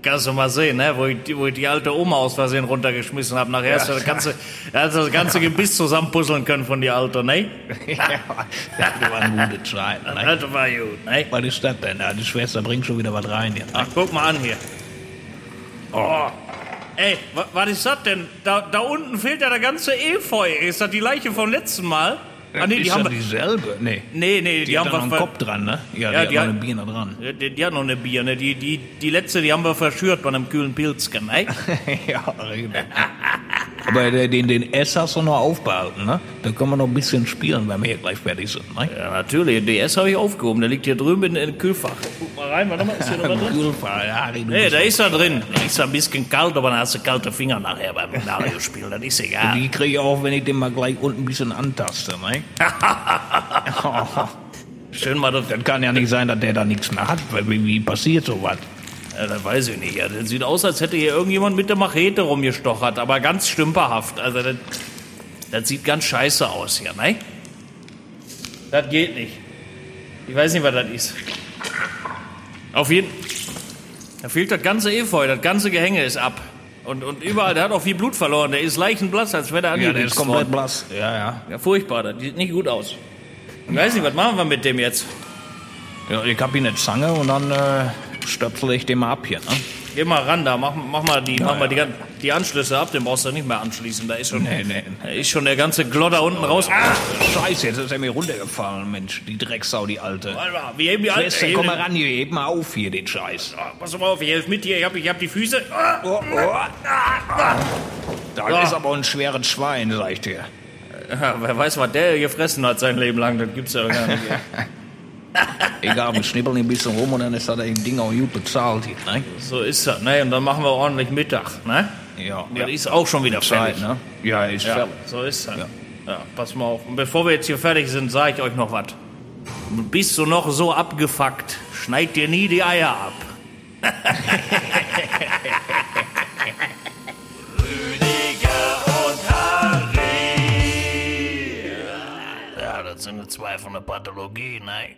Kannst du mal sehen, ne? wo, ich, die- wo ich die alte Oma aus Versehen runtergeschmissen habe. Nachher hast du das ganze, hast du das ganze Gebiss zusammenpuzzeln können von die Alte, ne? ja, das war eine gute Zeit, ne? Das war gut, ne? Was ist das denn? da? Die Schwester bringt schon wieder was rein jetzt. Ach, guck mal an hier. Oh. Ey, wa- was ist das denn? Da, da unten fehlt ja der ganze Efeu. Ist das die Leiche vom letzten Mal? Ah, nee, die ist haben das wir. dieselbe? Nee. Nee, nee, Die, die, haben noch einen Kopf dran, ne? Ja, Ja, die, die hat- eine Biene dran. Die, die hat noch eine Bier, ne? Die, die, die letzte, die haben wir verschürt bei einem kühlen Pilzken, ne? ja, richtig. Aber den, den, den S hast du noch aufbehalten, ne? Da können wir noch ein bisschen spielen, wenn wir hier gleich fertig sind, ne? Ja, natürlich. DS habe ich aufgehoben. Der liegt hier drüben in, dem Kühlfach. Guck mal rein, warte mal, ist hier noch was drin? Kühlfach, ja, Harry, du Nee, bist- da ist er drin. Da ist er ein bisschen kalt, aber dann hast du kalte Finger nachher beim Mario-Spiel. Das ist egal. Die kriege ich auch, wenn ich den mal gleich unten ein bisschen antaste, ne? Schön mal das. Das kann ja nicht sein, dass der da nichts mehr hat. weil Wie, wie passiert sowas? Ja, das weiß ich nicht. Ja, das sieht aus, als hätte hier irgendjemand mit der Machete rumgestochert, aber ganz stümperhaft. Also das, das sieht ganz scheiße aus hier, ne? Das geht nicht. Ich weiß nicht, was das ist. Auf jeden Da fehlt das ganze Efeu, das ganze Gehänge ist ab. Und, und überall, der hat auch viel Blut verloren. Der ist leichenblass, als wäre der Ja, der ist komplett worden. blass. Ja, ja. Ja, furchtbar, das sieht nicht gut aus. Ich weiß nicht, was machen wir mit dem jetzt? ja ich hab hier eine Zange und dann äh, stöpsel ich den mal ab hier, ne? Geh mal ran da, mach, mach mal, die, mach mal die, gan- die Anschlüsse ab, den brauchst du nicht mehr anschließen. Da ist schon, Nee, nee. da ist schon der ganze Glodder unten raus. Ah, Scheiße, jetzt ist er mir runtergefallen, Mensch. Die Drecksau, die Alte. warte mal, wir heben die Alte. Schwester, komm mal ran hier, heb mal auf hier, den Scheiß. Ah, Pass mal auf, ich helfe mit hier, ich hab, ich hab die Füße. Ah, Oh, oh. Das ist aber ein schweres Schwein, sag ich dir. Ja, wer weiß, was der gefressen hat sein Leben lang, das gibt's ja gar nicht. Egal, wir schnippeln ein bisschen rum und dann ist das Ding auch gut bezahlt hier, ne? So ist das, ne? Und dann machen wir ordentlich Mittag, ne? Ja. Das ist auch schon wieder Zeit, fertig. ne? Ja, ist Ja, fertig. so ist das. Ja. Ja. pass mal auf. Und bevor wir jetzt hier fertig sind, sage ich euch noch was. Bist du noch so abgefuckt, schneid dir nie die Eier ab. Ja, das sind zwei von der Pathologie, ne?